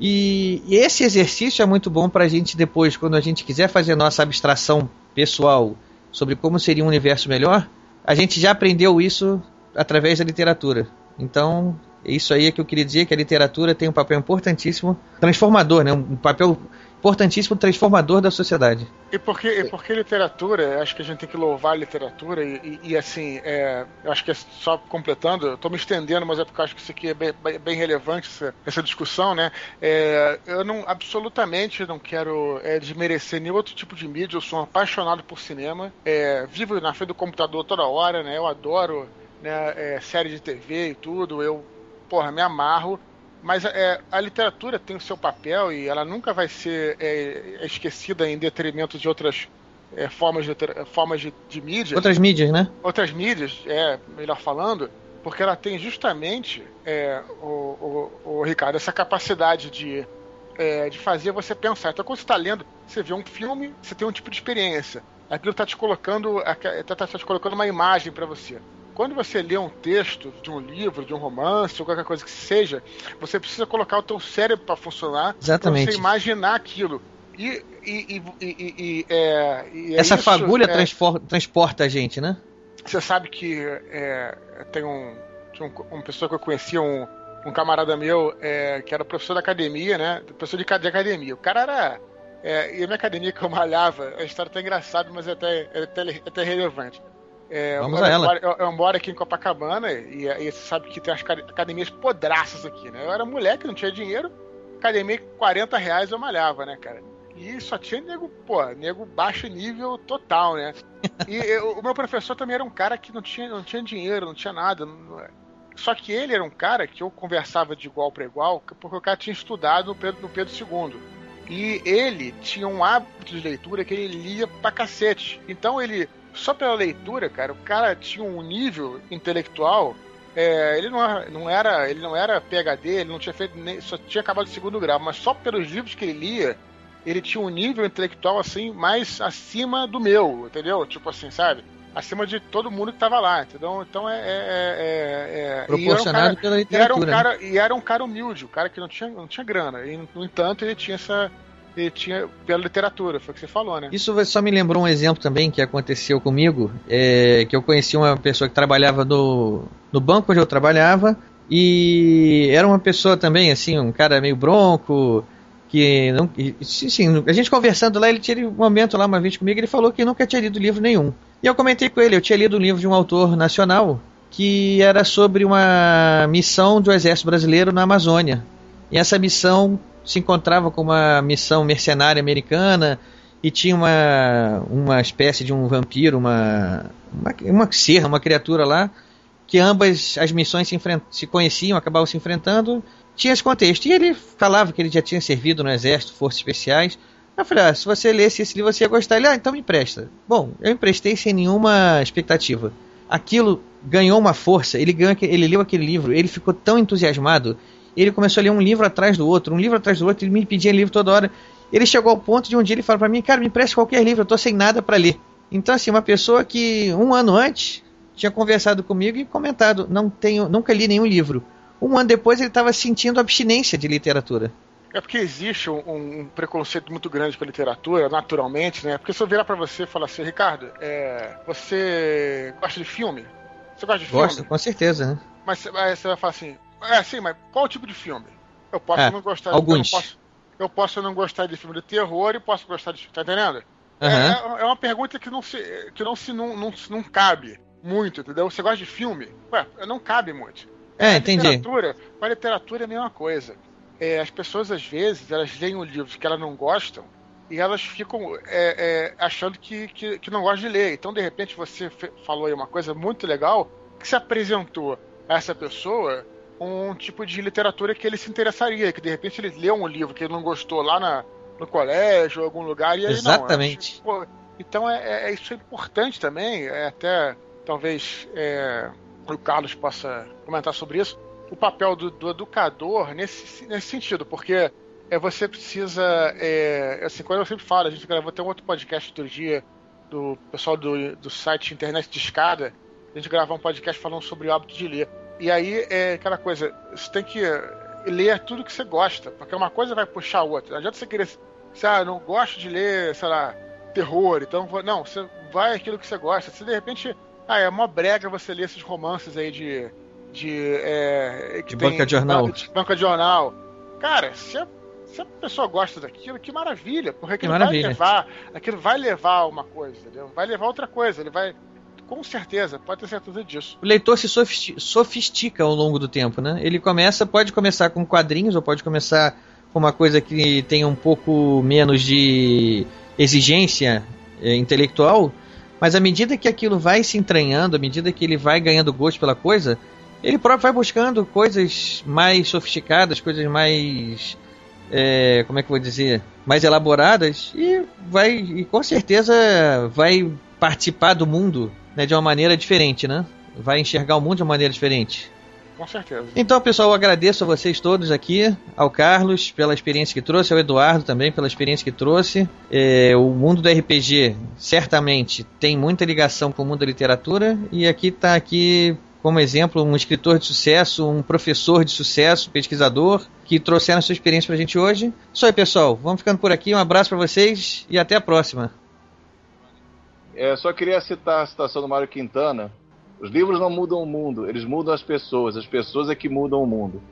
E, e esse exercício é muito bom para a gente depois, quando a gente quiser fazer nossa abstração pessoal sobre como seria um universo melhor, a gente já aprendeu isso através da literatura. Então, isso aí é que eu queria dizer que a literatura tem um papel importantíssimo, transformador, né? um papel importantíssimo transformador da sociedade. E porque, e porque literatura, acho que a gente tem que louvar a literatura e, e, e assim, é, acho que é só completando, eu estou me estendendo, mas é porque acho que isso aqui é bem, bem relevante, essa, essa discussão, né? É, eu não, absolutamente não quero é, desmerecer nenhum outro tipo de mídia, eu sou um apaixonado por cinema, é, vivo na frente do computador toda hora, né? Eu adoro né, é, série de TV e tudo, eu, porra, me amarro. Mas é, a literatura tem o seu papel e ela nunca vai ser é, esquecida em detrimento de outras é, formas, de, formas de, de mídia. Outras mídias, né? Outras mídias, é, melhor falando, porque ela tem justamente, é, o, o, o, Ricardo, essa capacidade de, é, de fazer você pensar. Então, quando você está lendo, você vê um filme, você tem um tipo de experiência. Aquilo está te colocando, está tá te colocando uma imagem para você quando você lê um texto de um livro, de um romance, ou qualquer coisa que seja, você precisa colocar o teu cérebro para funcionar, para você imaginar aquilo. E, e, e, e é, é essa isso, fagulha é, transporta a gente, né? Você sabe que é, tem um, um, uma pessoa que eu conhecia, um, um camarada meu, é, que era professor da academia, né? Professor de, de academia. O cara era. É, e a minha academia que eu malhava, a história tá engraçada, mas é até, é até, é até relevante. É, Vamos eu, a ela. Eu, eu, moro aqui em Copacabana e, e, você sabe que tem as academias podraças aqui, né? Eu era moleque, não tinha dinheiro, academia 40 reais eu malhava, né, cara? E só tinha nego, pô, nego baixo nível total, né? E eu, o meu professor também era um cara que não tinha, não tinha dinheiro, não tinha nada. Não, Só que ele era um cara que eu conversava de igual para igual, porque o cara tinha estudado no Pedro, no Pedro II. E ele tinha um hábito de leitura que ele lia pra cacete. Então ele, só pela leitura, cara, o cara tinha um nível intelectual. É, ele não, não era, ele não era PhD, ele não tinha feito nem, só tinha acabado de segundo grau, mas só pelos livros que ele lia, ele tinha um nível intelectual assim mais acima do meu, entendeu? Tipo assim, sabe? acima de todo mundo que estava lá, entendeu? Então é. é, é, é Proporcionado um cara, pela literatura. E era, um cara, né? e era um cara humilde, o um cara que não tinha, não tinha grana. E, no entanto, ele tinha essa. Ele tinha pela literatura, foi o que você falou, né? Isso só me lembrou um exemplo também que aconteceu comigo, é, que eu conheci uma pessoa que trabalhava no, no banco onde eu trabalhava, e era uma pessoa também, assim, um cara meio bronco, que não, sim, a gente conversando lá, ele tinha um momento lá uma vez comigo, ele falou que nunca tinha lido livro nenhum. E eu comentei com ele, eu tinha lido um livro de um autor nacional que era sobre uma missão do exército brasileiro na Amazônia. E essa missão se encontrava com uma missão mercenária americana e tinha uma, uma espécie de um vampiro, uma, uma, uma serra, uma criatura lá, que ambas as missões se, se conheciam, acabavam se enfrentando. Tinha esse contexto. E ele falava que ele já tinha servido no exército, forças especiais, eu falei, ah, se você lesse esse livro, você ia gostar. Ele, ah, então me empresta. Bom, eu emprestei sem nenhuma expectativa. Aquilo ganhou uma força, ele, ganhou, ele leu aquele livro, ele ficou tão entusiasmado, ele começou a ler um livro atrás do outro, um livro atrás do outro, ele me pedia livro toda hora. Ele chegou ao ponto de um dia ele falou para mim, cara, me empresta qualquer livro, eu tô sem nada para ler. Então, assim, uma pessoa que um ano antes tinha conversado comigo e comentado, não tenho, nunca li nenhum livro. Um ano depois ele estava sentindo abstinência de literatura. É porque existe um, um, preconceito muito grande com a literatura, naturalmente, né? Porque se eu virar pra você e falar assim, Ricardo, é, você gosta de filme? Você gosta de filme? Gosto, com certeza, né? Mas aí você vai falar assim, é sim, mas qual tipo de filme? Eu posso é, não gostar alguns. Eu posso, eu posso não gostar de filme de terror e posso gostar de. Tá entendendo? Uhum. É, é, uma pergunta que não se, que não, se não, não, não cabe muito, entendeu? Você gosta de filme? Ué, não cabe muito. É, entendi. Literatura, a literatura é a mesma coisa é, as pessoas às vezes elas leem um livro que elas não gostam e elas ficam é, é, achando que, que, que, não gostam de ler. Então, de repente, você falou aí uma coisa muito legal que se apresentou a essa pessoa um tipo de literatura que ele se interessaria, que de repente ele leu um livro que ele não gostou lá na, no colégio, ou algum lugar, e aí Exatamente. não. Acho, então, é, é, é, isso é importante também, é até talvez é, o Carlos possa comentar sobre isso o papel do, do educador nesse, nesse sentido, porque é, você precisa. É, assim, quando eu sempre falo, a gente gravou até um outro podcast outro dia do pessoal do, do site Internet de Escada. A gente gravou um podcast falando sobre o hábito de ler. E aí é aquela coisa, você tem que ler tudo que você gosta, porque uma coisa vai puxar a outra. Não adianta você querer. Você, ah, não gosto de ler, sei lá, terror, então. Não, você vai aquilo que você gosta. Se de repente. Ah, é uma brega você ler esses romances aí de de, é, de banca de jornal. De banca de jornal. Cara, se a, se a pessoa gosta daquilo, que maravilha, porque aquilo que maravilha. vai levar, aquilo vai levar uma coisa, entendeu? Vai levar outra coisa, ele vai com certeza, pode ter certeza disso. O leitor se sofistica ao longo do tempo, né? Ele começa, pode começar com quadrinhos ou pode começar com uma coisa que tenha um pouco menos de exigência é, intelectual, mas à medida que aquilo vai se entranhando, à medida que ele vai ganhando gosto pela coisa, ele próprio vai buscando coisas mais sofisticadas, coisas mais. É, como é que eu vou dizer? Mais elaboradas e vai. E com certeza vai participar do mundo né, de uma maneira diferente, né? Vai enxergar o mundo de uma maneira diferente. Com certeza. Então, pessoal, eu agradeço a vocês todos aqui, ao Carlos pela experiência que trouxe, ao Eduardo também pela experiência que trouxe. É, o mundo do RPG certamente tem muita ligação com o mundo da literatura e aqui está aqui como exemplo um escritor de sucesso, um professor de sucesso, pesquisador, que trouxeram a sua experiência para a gente hoje. Isso aí, pessoal. Vamos ficando por aqui. Um abraço para vocês e até a próxima. É, só queria citar a citação do Mário Quintana. Os livros não mudam o mundo, eles mudam as pessoas. As pessoas é que mudam o mundo.